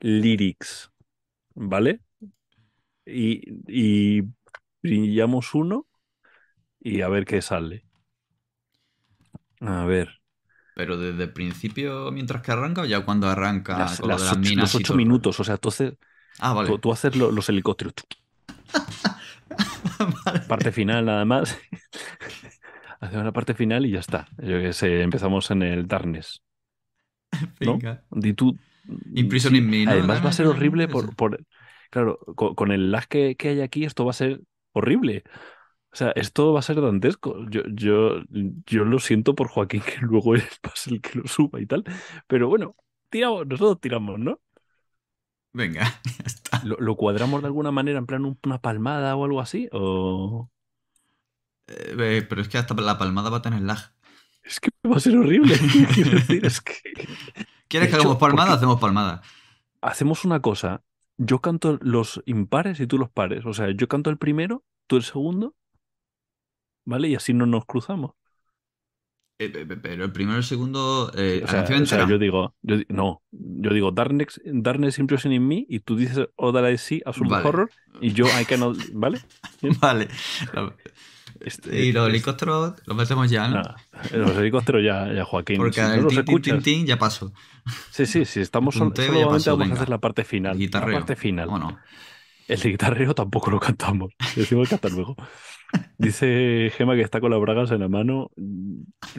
Lyrics, ¿vale? Y, y brillamos uno y a ver qué sale. A ver, Pero desde el principio, mientras que arranca, o ya cuando arranca las, con lo las de las ocho, minas. los ocho todo minutos, o sea, haces, Ah, vale. tú, tú haces lo- los helicópteros. Vale. <laughs> Parte final nada más. <laughs> Hacemos la parte final y ya está. Yo qué sé, empezamos en el Darkness. ¿no? Venga. Di tú. Imprisoning sí, me, ¿no? Además va a ser horrible <laughs> por, por claro, con, con el lag que, que hay aquí, esto va a ser horrible. O sea, esto va a ser dantesco. Yo, yo, yo lo siento por Joaquín, que luego ser el que lo suba y tal. Pero bueno, tiramos, nosotros tiramos, ¿no? Venga, <laughs> ya está. ¿Lo, lo cuadramos de alguna manera, en plan un- una palmada o algo así? O... Eh, eh, pero es que hasta la palmada va a tener lag. Es que va a ser horrible. <laughs> Decir, es que. ¿Quieres De que hagamos palmada? Hacemos palmada. hacemos una cosa. Yo canto los impares y tú los pares. O sea, yo canto el primero, tú el segundo, ¿vale? Y así no nos cruzamos. Eh, pero el primero y el segundo. eh, o sea, o sea, yo digo, yo no, yo digo Darkness, Darkness Impression in Me y tú dices Oda I See, Absolute Vale. Horror y yo I cannot, ¿vale? <laughs> Vale. <laughs> Este- Y los helicópteros los metemos ya, ¿no? nada, los helicópteros ya, ya Joaquín. Porque si no el tin, tin, tin, ya pasó. Sí, sí, sí, estamos El sol- punteo ya solamente pasó, vamos venga. a hacer la parte final. La guitarreo. parte final. Vámonos. El de guitarrero tampoco lo cantamos. <laughs> Decimos que hasta luego. Dice Gema que está con las bragas en la mano.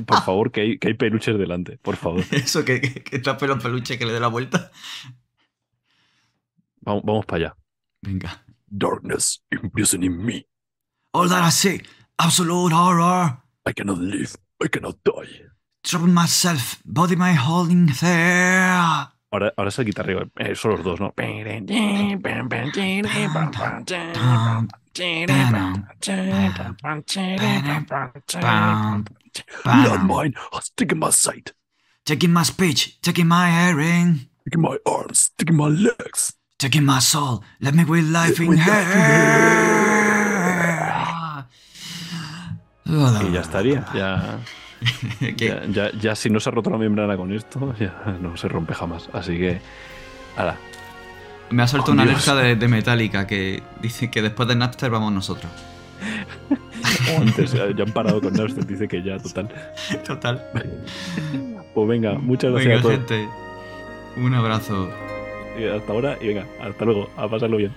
Por favor, que hay, que hay peluches delante. Por favor. <laughs> Eso, que, que, que está pelo peluche que le dé la vuelta. Vamos, vamos para allá. Venga. Darkness imprisoning me. All that I see, absolute horror. I cannot live. I cannot die. Trouble myself, body my holding there. Ahora, ahora es el guitarrero. Eh, son los dos, ¿no? Landmine has taken my sight, Taking my speech, taking my hearing, taking my arms, taking my legs. taking my soul. Let me with life in life in. Y ya estaría. Ya. <laughs> ya, ya, ya si no se ha roto la membrana con esto, ya no se rompe jamás. Así que, ahora, Me ha soltado Oh, una alerta de, de Metallica que dice que después de Napster vamos nosotros. o <laughs> antes, ya ya han parado con Napster, dice que ya, total. <laughs> Total. Pues venga, muchas gracias Venga, a todos. gente. Un abrazo. Y hasta ahora y venga, hasta luego, a pasarlo bien.